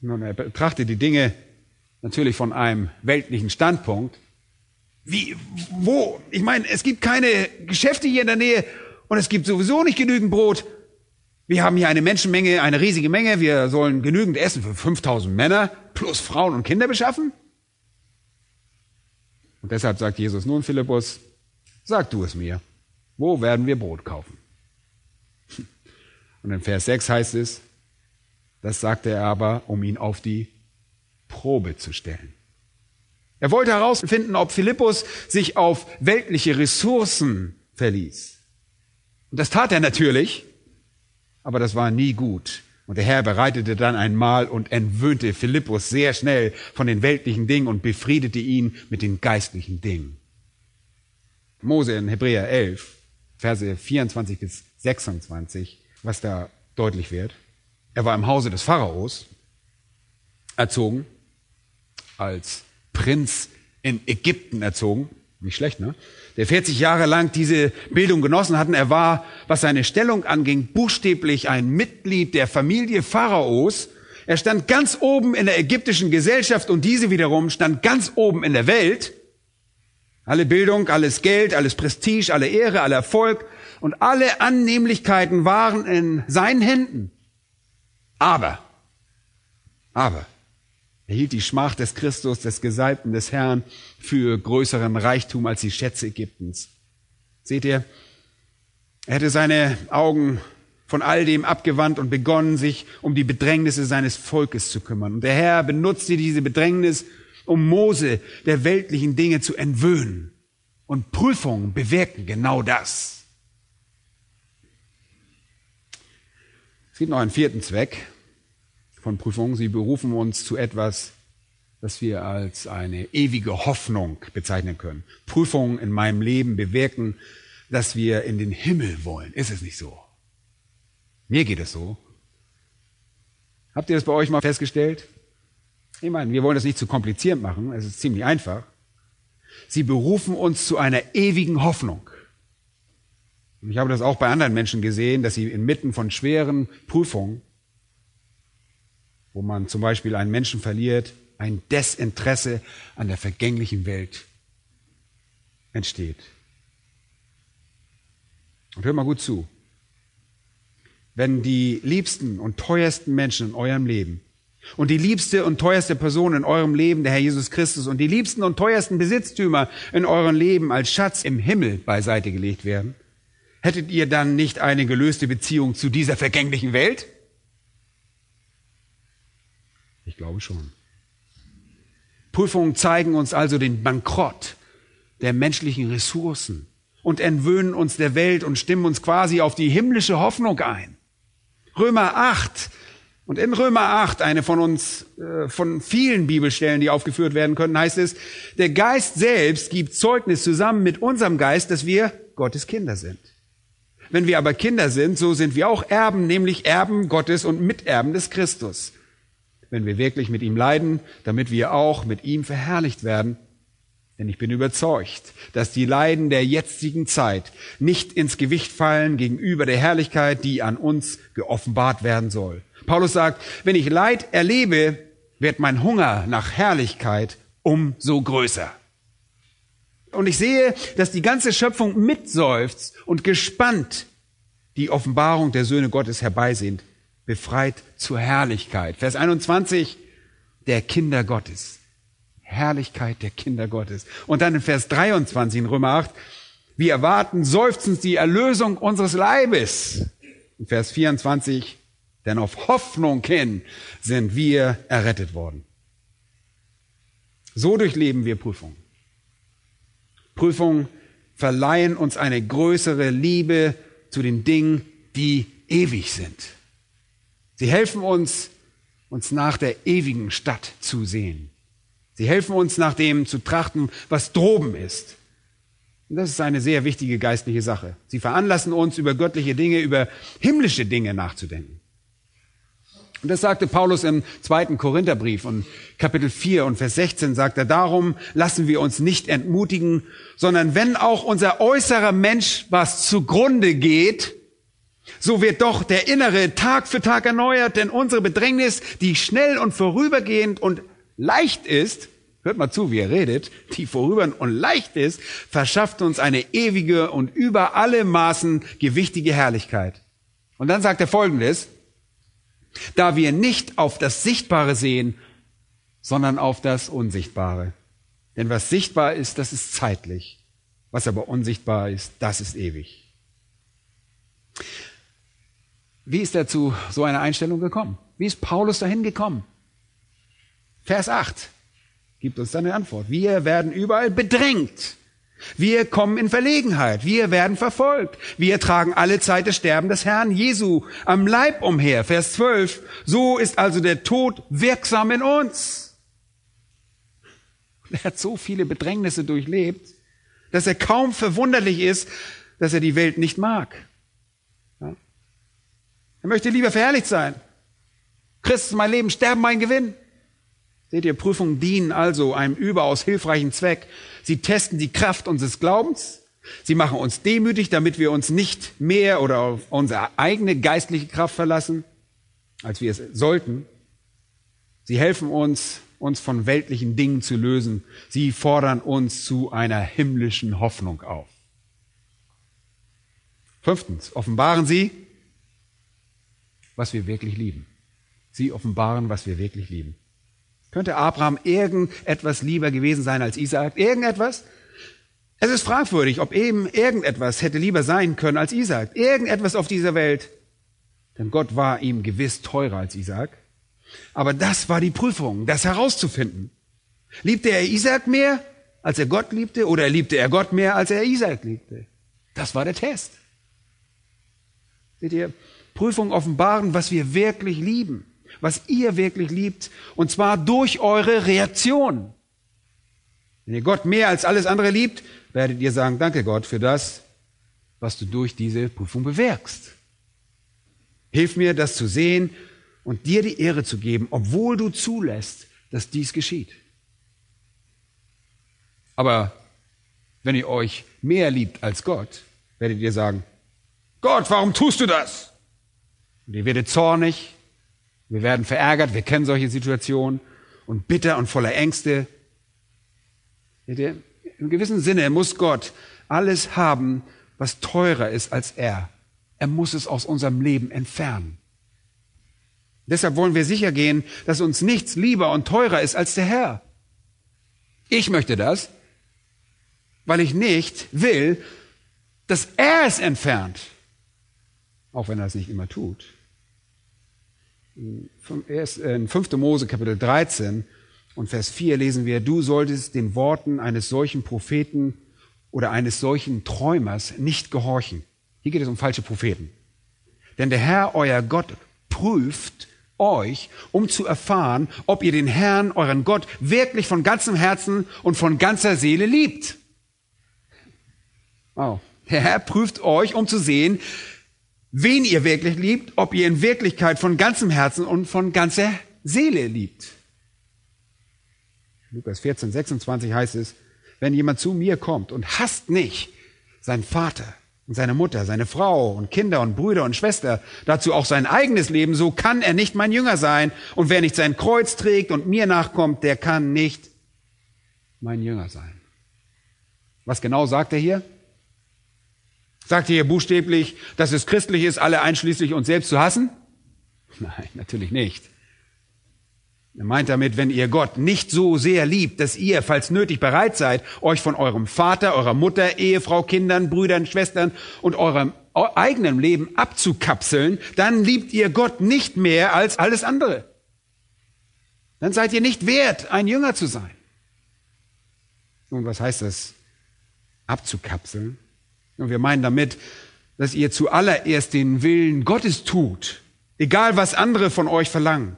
S1: Nun, er betrachtet die Dinge natürlich von einem weltlichen Standpunkt. Wie, wo? Ich meine, es gibt keine Geschäfte hier in der Nähe und es gibt sowieso nicht genügend Brot. Wir haben hier eine Menschenmenge, eine riesige Menge. Wir sollen genügend Essen für 5000 Männer plus Frauen und Kinder beschaffen. Und deshalb sagt Jesus nun Philippus, sag du es mir. Wo werden wir Brot kaufen? Und in Vers 6 heißt es, das sagte er aber, um ihn auf die Probe zu stellen. Er wollte herausfinden, ob Philippus sich auf weltliche Ressourcen verließ. Und das tat er natürlich, aber das war nie gut. Und der Herr bereitete dann ein Mahl und entwöhnte Philippus sehr schnell von den weltlichen Dingen und befriedete ihn mit den geistlichen Dingen. Mose in Hebräer 11, Verse 24 bis 26, was da deutlich wird. Er war im Hause des Pharaos erzogen, als Prinz in Ägypten erzogen. Nicht schlecht, ne? Der 40 Jahre lang diese Bildung genossen hatten. Er war, was seine Stellung anging, buchstäblich ein Mitglied der Familie Pharaos. Er stand ganz oben in der ägyptischen Gesellschaft und diese wiederum stand ganz oben in der Welt. Alle Bildung, alles Geld, alles Prestige, alle Ehre, aller Erfolg und alle Annehmlichkeiten waren in seinen Händen. Aber, aber, er hielt die Schmach des Christus, des Gesalbten des Herrn, für größeren Reichtum als die Schätze Ägyptens. Seht ihr, er hätte seine Augen von all dem abgewandt und begonnen, sich um die Bedrängnisse seines Volkes zu kümmern. Und der Herr benutzte diese Bedrängnis, um Mose der weltlichen Dinge zu entwöhnen. Und Prüfungen bewirken genau das. Es gibt noch einen vierten Zweck von Prüfungen. Sie berufen uns zu etwas, das wir als eine ewige Hoffnung bezeichnen können. Prüfungen in meinem Leben bewirken, dass wir in den Himmel wollen. Ist es nicht so? Mir geht es so. Habt ihr das bei euch mal festgestellt? Ich meine, wir wollen das nicht zu kompliziert machen. Es ist ziemlich einfach. Sie berufen uns zu einer ewigen Hoffnung. Und ich habe das auch bei anderen Menschen gesehen, dass sie inmitten von schweren Prüfungen, wo man zum Beispiel einen Menschen verliert, ein Desinteresse an der vergänglichen Welt entsteht. Und hört mal gut zu. Wenn die liebsten und teuersten Menschen in eurem Leben und die liebste und teuerste Person in eurem Leben, der Herr Jesus Christus, und die liebsten und teuersten Besitztümer in eurem Leben als Schatz im Himmel beiseite gelegt werden, hättet ihr dann nicht eine gelöste Beziehung zu dieser vergänglichen Welt? Ich glaube schon. Prüfungen zeigen uns also den Bankrott der menschlichen Ressourcen und entwöhnen uns der Welt und stimmen uns quasi auf die himmlische Hoffnung ein. Römer 8 und in Römer 8, eine von uns, äh, von vielen Bibelstellen, die aufgeführt werden können, heißt es, der Geist selbst gibt Zeugnis zusammen mit unserem Geist, dass wir Gottes Kinder sind. Wenn wir aber Kinder sind, so sind wir auch Erben, nämlich Erben Gottes und Miterben des Christus. Wenn wir wirklich mit ihm leiden, damit wir auch mit ihm verherrlicht werden. Denn ich bin überzeugt, dass die Leiden der jetzigen Zeit nicht ins Gewicht fallen gegenüber der Herrlichkeit, die an uns geoffenbart werden soll. Paulus sagt, wenn ich Leid erlebe, wird mein Hunger nach Herrlichkeit umso größer. Und ich sehe, dass die ganze Schöpfung mitseufzt und gespannt die Offenbarung der Söhne Gottes herbeisehnt, befreit zur Herrlichkeit. Vers 21, der Kinder Gottes. Herrlichkeit der Kinder Gottes. Und dann in Vers 23 in Römer 8, wir erwarten seufzend die Erlösung unseres Leibes. In Vers 24, denn auf Hoffnung hin sind wir errettet worden. So durchleben wir Prüfungen. Prüfungen verleihen uns eine größere Liebe zu den Dingen, die ewig sind. Sie helfen uns, uns nach der ewigen Stadt zu sehen. Sie helfen uns, nach dem zu trachten, was droben ist. Und das ist eine sehr wichtige geistliche Sache. Sie veranlassen uns, über göttliche Dinge, über himmlische Dinge nachzudenken. Und das sagte Paulus im zweiten Korintherbrief und Kapitel 4 und Vers 16 sagt er, darum lassen wir uns nicht entmutigen, sondern wenn auch unser äußerer Mensch was zugrunde geht, so wird doch der innere Tag für Tag erneuert, denn unsere Bedrängnis, die schnell und vorübergehend und leicht ist, hört mal zu, wie er redet, die vorübergehend und leicht ist, verschafft uns eine ewige und über alle Maßen gewichtige Herrlichkeit. Und dann sagt er folgendes, da wir nicht auf das Sichtbare sehen, sondern auf das Unsichtbare. Denn was sichtbar ist, das ist zeitlich. Was aber unsichtbar ist, das ist ewig. Wie ist er zu so einer Einstellung gekommen? Wie ist Paulus dahin gekommen? Vers 8 gibt uns dann eine Antwort. Wir werden überall bedrängt. Wir kommen in Verlegenheit. Wir werden verfolgt. Wir tragen alle Zeit des Sterben des Herrn Jesu am Leib umher. Vers 12. So ist also der Tod wirksam in uns. Er hat so viele Bedrängnisse durchlebt, dass er kaum verwunderlich ist, dass er die Welt nicht mag. Er möchte lieber verherrlicht sein. Christus mein Leben, Sterben mein Gewinn. Seht ihr, Prüfungen dienen also einem überaus hilfreichen Zweck. Sie testen die Kraft unseres Glaubens. Sie machen uns demütig, damit wir uns nicht mehr oder auf unsere eigene geistliche Kraft verlassen, als wir es sollten. Sie helfen uns, uns von weltlichen Dingen zu lösen. Sie fordern uns zu einer himmlischen Hoffnung auf. Fünftens, offenbaren Sie, was wir wirklich lieben. Sie offenbaren, was wir wirklich lieben. Könnte Abraham irgendetwas lieber gewesen sein als Isaak? Irgendetwas? Es ist fragwürdig, ob eben irgendetwas hätte lieber sein können als Isaak. Irgendetwas auf dieser Welt. Denn Gott war ihm gewiss teurer als Isaak. Aber das war die Prüfung, das herauszufinden. Liebte er Isaak mehr, als er Gott liebte, oder liebte er Gott mehr, als er Isaak liebte? Das war der Test. Seht ihr, Prüfung offenbaren, was wir wirklich lieben was ihr wirklich liebt, und zwar durch eure Reaktion. Wenn ihr Gott mehr als alles andere liebt, werdet ihr sagen, danke Gott für das, was du durch diese Prüfung bewirkst. Hilf mir, das zu sehen und dir die Ehre zu geben, obwohl du zulässt, dass dies geschieht. Aber wenn ihr euch mehr liebt als Gott, werdet ihr sagen, Gott, warum tust du das? Und ihr werdet zornig, wir werden verärgert, wir kennen solche Situationen und bitter und voller Ängste. Im gewissen Sinne muss Gott alles haben, was teurer ist als er. Er muss es aus unserem Leben entfernen. Deshalb wollen wir sicher gehen, dass uns nichts lieber und teurer ist als der Herr. Ich möchte das, weil ich nicht will, dass er es entfernt, auch wenn er es nicht immer tut. In 5. Mose Kapitel 13 und Vers 4 lesen wir, du solltest den Worten eines solchen Propheten oder eines solchen Träumers nicht gehorchen. Hier geht es um falsche Propheten. Denn der Herr, euer Gott, prüft euch, um zu erfahren, ob ihr den Herrn, euren Gott, wirklich von ganzem Herzen und von ganzer Seele liebt. Wow. Der Herr prüft euch, um zu sehen, wen ihr wirklich liebt, ob ihr in Wirklichkeit von ganzem Herzen und von ganzer Seele liebt. Lukas 14, 26 heißt es, wenn jemand zu mir kommt und hasst nicht seinen Vater und seine Mutter, seine Frau und Kinder und Brüder und Schwester, dazu auch sein eigenes Leben, so kann er nicht mein Jünger sein. Und wer nicht sein Kreuz trägt und mir nachkommt, der kann nicht mein Jünger sein. Was genau sagt er hier? Sagt ihr buchstäblich, dass es christlich ist, alle einschließlich uns selbst zu hassen? Nein, natürlich nicht. Er meint damit, wenn ihr Gott nicht so sehr liebt, dass ihr, falls nötig, bereit seid, euch von eurem Vater, eurer Mutter, Ehefrau, Kindern, Brüdern, Schwestern und eurem eigenen Leben abzukapseln, dann liebt ihr Gott nicht mehr als alles andere. Dann seid ihr nicht wert, ein Jünger zu sein. Nun, was heißt das? Abzukapseln? Und wir meinen damit, dass ihr zuallererst den Willen Gottes tut, egal was andere von euch verlangen.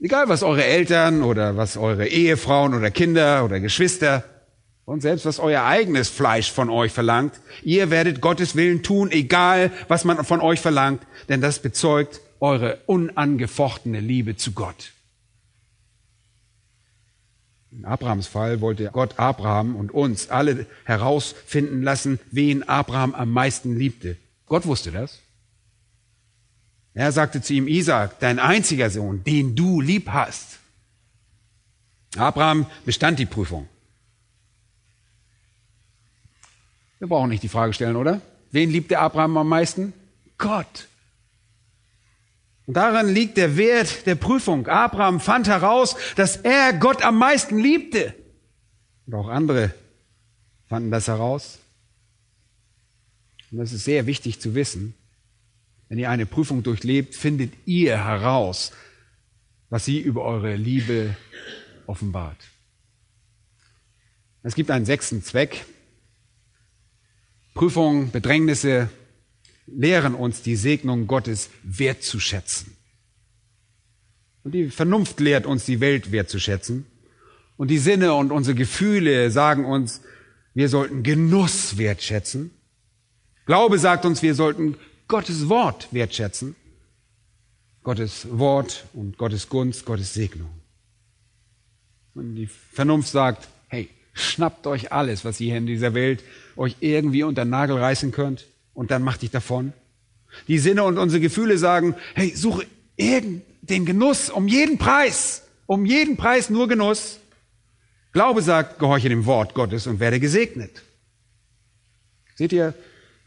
S1: Egal was eure Eltern oder was eure Ehefrauen oder Kinder oder Geschwister und selbst was euer eigenes Fleisch von euch verlangt, ihr werdet Gottes Willen tun, egal was man von euch verlangt, denn das bezeugt eure unangefochtene Liebe zu Gott. In Abrahams Fall wollte Gott Abraham und uns alle herausfinden lassen, wen Abraham am meisten liebte. Gott wusste das. Er sagte zu ihm, Isaac, dein einziger Sohn, den du lieb hast. Abraham bestand die Prüfung. Wir brauchen nicht die Frage stellen, oder? Wen liebte Abraham am meisten? Gott. Und darin liegt der Wert der Prüfung. Abraham fand heraus, dass er Gott am meisten liebte. Und auch andere fanden das heraus. Und das ist sehr wichtig zu wissen. Wenn ihr eine Prüfung durchlebt, findet ihr heraus, was sie über eure Liebe offenbart. Es gibt einen sechsten Zweck. Prüfungen, Bedrängnisse lehren uns die Segnung Gottes wertzuschätzen. Und die Vernunft lehrt uns die Welt wertzuschätzen. Und die Sinne und unsere Gefühle sagen uns, wir sollten Genuss wertschätzen. Glaube sagt uns, wir sollten Gottes Wort wertschätzen. Gottes Wort und Gottes Gunst, Gottes Segnung. Und die Vernunft sagt, hey, schnappt euch alles, was ihr in dieser Welt euch irgendwie unter den Nagel reißen könnt und dann macht dich davon. Die Sinne und unsere Gefühle sagen, hey, suche den Genuss um jeden Preis, um jeden Preis nur Genuss. Glaube sagt, gehorche dem Wort Gottes und werde gesegnet. Seht ihr,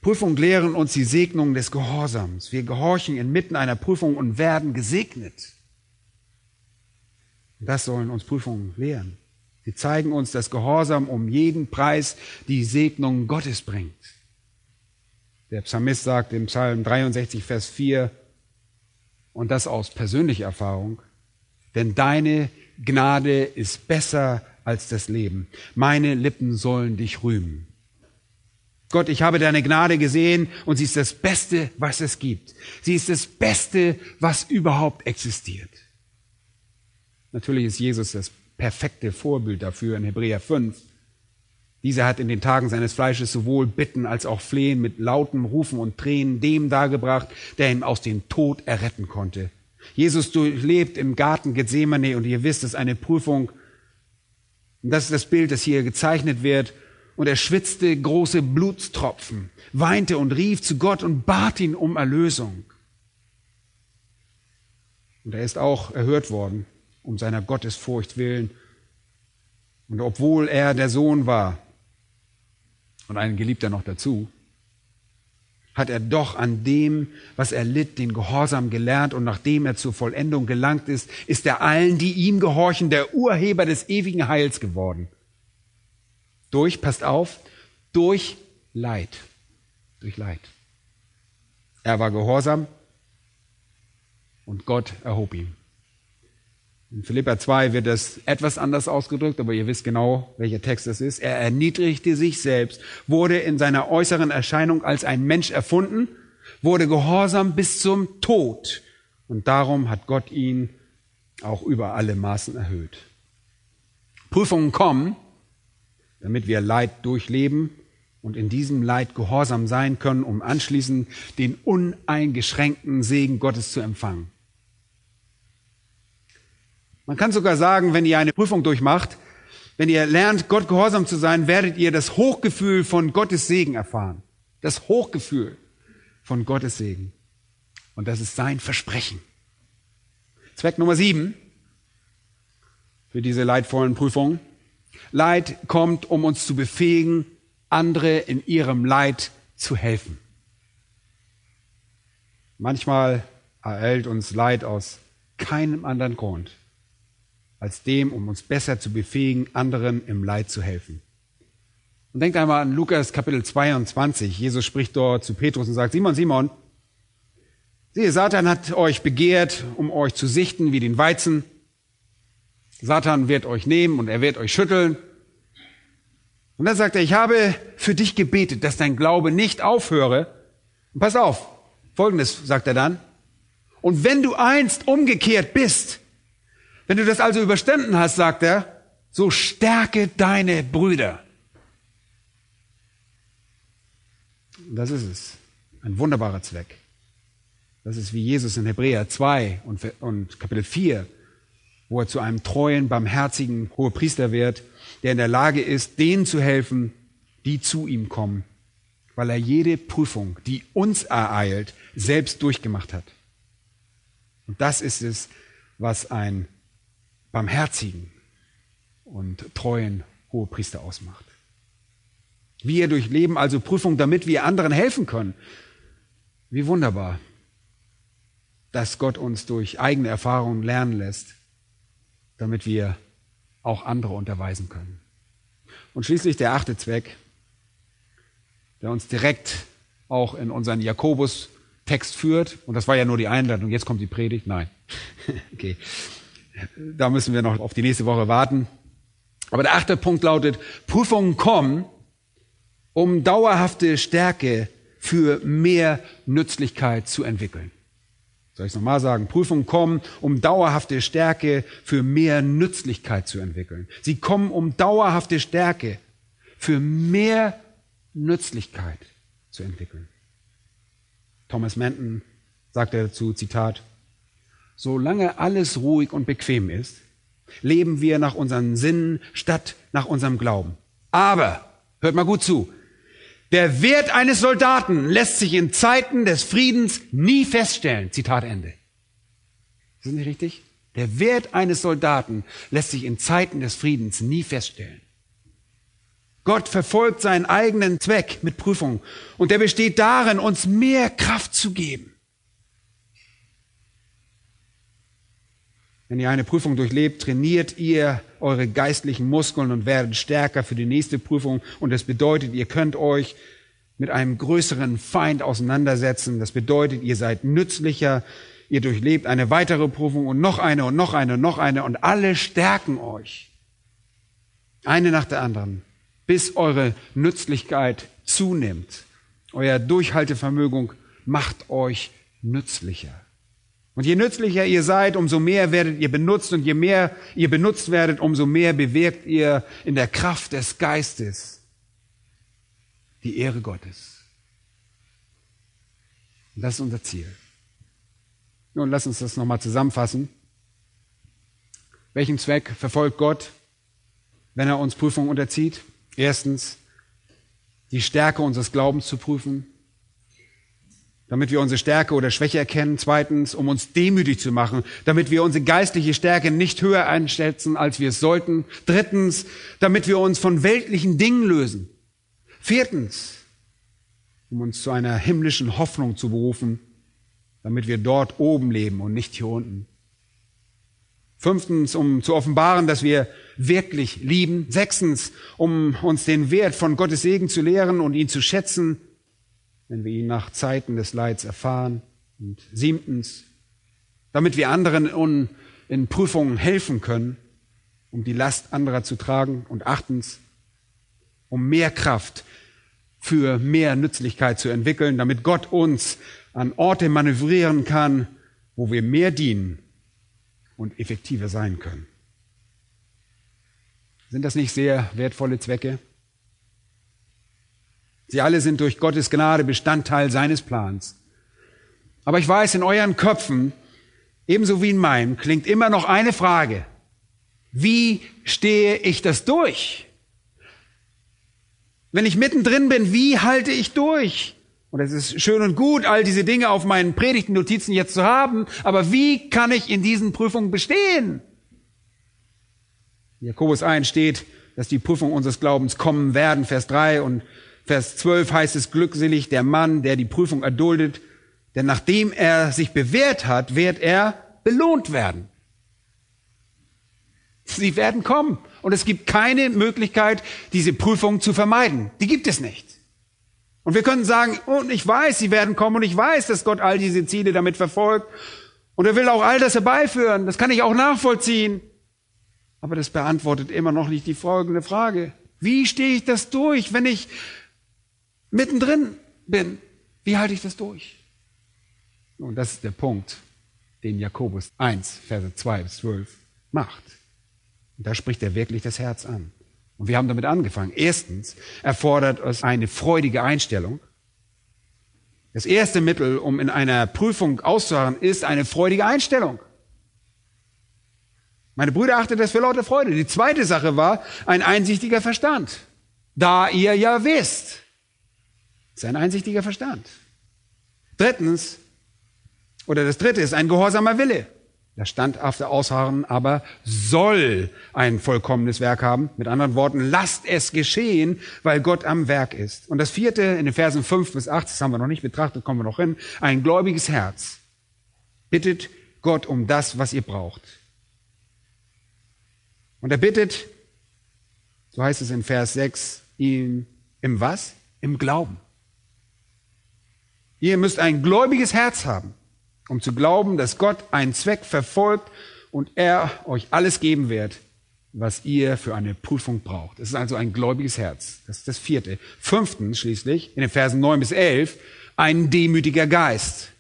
S1: Prüfungen lehren uns die Segnung des Gehorsams. Wir gehorchen inmitten einer Prüfung und werden gesegnet. Das sollen uns Prüfungen lehren. Sie zeigen uns, dass Gehorsam um jeden Preis die Segnung Gottes bringt. Der Psalmist sagt im Psalm 63, Vers 4, und das aus persönlicher Erfahrung, denn deine Gnade ist besser als das Leben. Meine Lippen sollen dich rühmen. Gott, ich habe deine Gnade gesehen und sie ist das Beste, was es gibt. Sie ist das Beste, was überhaupt existiert. Natürlich ist Jesus das perfekte Vorbild dafür in Hebräer 5. Dieser hat in den Tagen seines Fleisches sowohl Bitten als auch Flehen mit lautem Rufen und Tränen dem dargebracht, der ihn aus dem Tod erretten konnte. Jesus durchlebt im Garten Gethsemane und ihr wisst, es ist eine Prüfung. Und das ist das Bild, das hier gezeichnet wird und er schwitzte große Blutstropfen, weinte und rief zu Gott und bat ihn um Erlösung. Und er ist auch erhört worden, um seiner Gottesfurcht willen. Und obwohl er der Sohn war und ein Geliebter noch dazu, hat er doch an dem, was er litt, den Gehorsam gelernt und nachdem er zur Vollendung gelangt ist, ist er allen, die ihm gehorchen, der Urheber des ewigen Heils geworden. Durch, passt auf, durch Leid. Durch Leid. Er war gehorsam und Gott erhob ihn. In Philippa 2 wird das etwas anders ausgedrückt, aber ihr wisst genau, welcher Text das ist. Er erniedrigte sich selbst, wurde in seiner äußeren Erscheinung als ein Mensch erfunden, wurde gehorsam bis zum Tod. Und darum hat Gott ihn auch über alle Maßen erhöht. Prüfungen kommen, damit wir Leid durchleben und in diesem Leid gehorsam sein können, um anschließend den uneingeschränkten Segen Gottes zu empfangen. Man kann sogar sagen, wenn ihr eine Prüfung durchmacht, wenn ihr lernt, Gott gehorsam zu sein, werdet ihr das Hochgefühl von Gottes Segen erfahren. Das Hochgefühl von Gottes Segen. Und das ist sein Versprechen. Zweck Nummer sieben für diese leidvollen Prüfungen. Leid kommt, um uns zu befähigen, andere in ihrem Leid zu helfen. Manchmal erhält uns Leid aus keinem anderen Grund als dem, um uns besser zu befähigen, anderen im Leid zu helfen. Und denkt einmal an Lukas Kapitel 22. Jesus spricht dort zu Petrus und sagt, Simon, Simon, siehe, Satan hat euch begehrt, um euch zu sichten wie den Weizen. Satan wird euch nehmen und er wird euch schütteln. Und dann sagt er, ich habe für dich gebetet, dass dein Glaube nicht aufhöre. Und pass auf, folgendes sagt er dann. Und wenn du einst umgekehrt bist, wenn du das also überstanden hast, sagt er, so stärke deine Brüder. Das ist es. Ein wunderbarer Zweck. Das ist wie Jesus in Hebräer 2 und, und Kapitel 4 wo er zu einem treuen, barmherzigen Hohepriester wird, der in der Lage ist, denen zu helfen, die zu ihm kommen, weil er jede Prüfung, die uns ereilt, selbst durchgemacht hat. Und das ist es, was ein barmherzigen und treuen Hohepriester ausmacht. Wir durchleben also Prüfung, damit wir anderen helfen können. Wie wunderbar, dass Gott uns durch eigene Erfahrungen lernen lässt, damit wir auch andere unterweisen können. Und schließlich der achte Zweck, der uns direkt auch in unseren Jakobus-Text führt. Und das war ja nur die Einladung. Jetzt kommt die Predigt. Nein. [laughs] okay. Da müssen wir noch auf die nächste Woche warten. Aber der achte Punkt lautet, Prüfungen kommen, um dauerhafte Stärke für mehr Nützlichkeit zu entwickeln. Soll ich es nochmal sagen? Prüfungen kommen, um dauerhafte Stärke für mehr Nützlichkeit zu entwickeln. Sie kommen, um dauerhafte Stärke für mehr Nützlichkeit zu entwickeln. Thomas Manton sagte dazu, Zitat, solange alles ruhig und bequem ist, leben wir nach unseren Sinnen statt nach unserem Glauben. Aber, hört mal gut zu, der Wert eines Soldaten lässt sich in Zeiten des Friedens nie feststellen. Zitat Ende. Ist das nicht richtig? Der Wert eines Soldaten lässt sich in Zeiten des Friedens nie feststellen. Gott verfolgt seinen eigenen Zweck mit Prüfung und der besteht darin, uns mehr Kraft zu geben. Wenn ihr eine Prüfung durchlebt, trainiert ihr eure geistlichen Muskeln und werdet stärker für die nächste Prüfung. Und das bedeutet, ihr könnt euch mit einem größeren Feind auseinandersetzen. Das bedeutet, ihr seid nützlicher. Ihr durchlebt eine weitere Prüfung und noch eine und noch eine und noch eine und alle stärken euch. Eine nach der anderen, bis eure Nützlichkeit zunimmt. Euer Durchhaltevermögen macht euch nützlicher. Und je nützlicher ihr seid, umso mehr werdet ihr benutzt und je mehr ihr benutzt werdet, umso mehr bewirkt ihr in der Kraft des Geistes die Ehre Gottes. Und das ist unser Ziel. Nun, lass uns das nochmal zusammenfassen. Welchen Zweck verfolgt Gott, wenn er uns Prüfungen unterzieht? Erstens, die Stärke unseres Glaubens zu prüfen damit wir unsere Stärke oder Schwäche erkennen. Zweitens, um uns demütig zu machen, damit wir unsere geistliche Stärke nicht höher einschätzen, als wir es sollten. Drittens, damit wir uns von weltlichen Dingen lösen. Viertens, um uns zu einer himmlischen Hoffnung zu berufen, damit wir dort oben leben und nicht hier unten. Fünftens, um zu offenbaren, dass wir wirklich lieben. Sechstens, um uns den Wert von Gottes Segen zu lehren und ihn zu schätzen wenn wir ihn nach Zeiten des Leids erfahren. Und siebtens, damit wir anderen in Prüfungen helfen können, um die Last anderer zu tragen. Und achtens, um mehr Kraft für mehr Nützlichkeit zu entwickeln, damit Gott uns an Orte manövrieren kann, wo wir mehr dienen und effektiver sein können. Sind das nicht sehr wertvolle Zwecke? Sie alle sind durch Gottes Gnade Bestandteil seines Plans. Aber ich weiß, in euren Köpfen, ebenso wie in meinem, klingt immer noch eine Frage. Wie stehe ich das durch? Wenn ich mittendrin bin, wie halte ich durch? Und es ist schön und gut, all diese Dinge auf meinen Predigtennotizen jetzt zu haben, aber wie kann ich in diesen Prüfungen bestehen? Jakobus 1 steht, dass die Prüfung unseres Glaubens kommen werden, Vers 3, und Vers 12 heißt es glückselig der Mann, der die Prüfung erduldet, denn nachdem er sich bewährt hat, wird er belohnt werden. Sie werden kommen. Und es gibt keine Möglichkeit, diese Prüfung zu vermeiden. Die gibt es nicht. Und wir können sagen, und ich weiß, sie werden kommen und ich weiß, dass Gott all diese Ziele damit verfolgt. Und er will auch all das herbeiführen. Das kann ich auch nachvollziehen. Aber das beantwortet immer noch nicht die folgende Frage. Wie stehe ich das durch, wenn ich mittendrin bin, wie halte ich das durch? Und das ist der Punkt, den Jakobus 1, Verse 2 bis 12 macht. Und da spricht er wirklich das Herz an. Und wir haben damit angefangen. Erstens erfordert es eine freudige Einstellung. Das erste Mittel, um in einer Prüfung auszuharren, ist eine freudige Einstellung. Meine Brüder achtet das für lauter Freude. Die zweite Sache war ein einsichtiger Verstand. Da ihr ja wisst, sein einsichtiger Verstand. Drittens, oder das dritte ist ein gehorsamer Wille. Das standhafte Ausharren aber soll ein vollkommenes Werk haben. Mit anderen Worten, lasst es geschehen, weil Gott am Werk ist. Und das vierte, in den Versen 5 bis 8, das haben wir noch nicht betrachtet, kommen wir noch hin, ein gläubiges Herz. Bittet Gott um das, was ihr braucht. Und er bittet, so heißt es in Vers 6, ihm im was? Im Glauben. Ihr müsst ein gläubiges Herz haben, um zu glauben, dass Gott einen Zweck verfolgt und er euch alles geben wird, was ihr für eine Prüfung braucht. Es ist also ein gläubiges Herz. Das ist das vierte. Fünftens schließlich, in den Versen neun bis elf, ein demütiger Geist.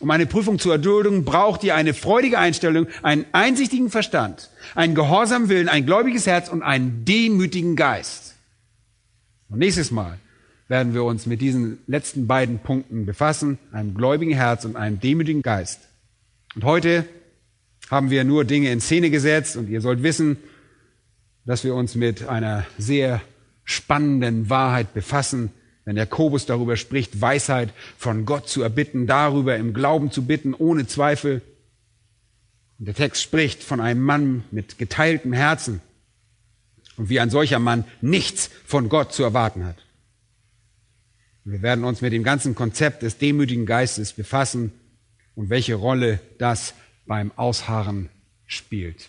S1: Um eine Prüfung zu erdulden, braucht ihr eine freudige Einstellung, einen einsichtigen Verstand, einen gehorsamen Willen, ein gläubiges Herz und einen demütigen Geist. Und nächstes Mal werden wir uns mit diesen letzten beiden Punkten befassen, einem gläubigen Herz und einem demütigen Geist. Und heute haben wir nur Dinge in Szene gesetzt und ihr sollt wissen, dass wir uns mit einer sehr spannenden Wahrheit befassen, wenn Jakobus darüber spricht, Weisheit von Gott zu erbitten, darüber im Glauben zu bitten, ohne Zweifel. Und der Text spricht von einem Mann mit geteiltem Herzen und wie ein solcher Mann nichts von Gott zu erwarten hat. Wir werden uns mit dem ganzen Konzept des demütigen Geistes befassen und welche Rolle das beim Ausharren spielt.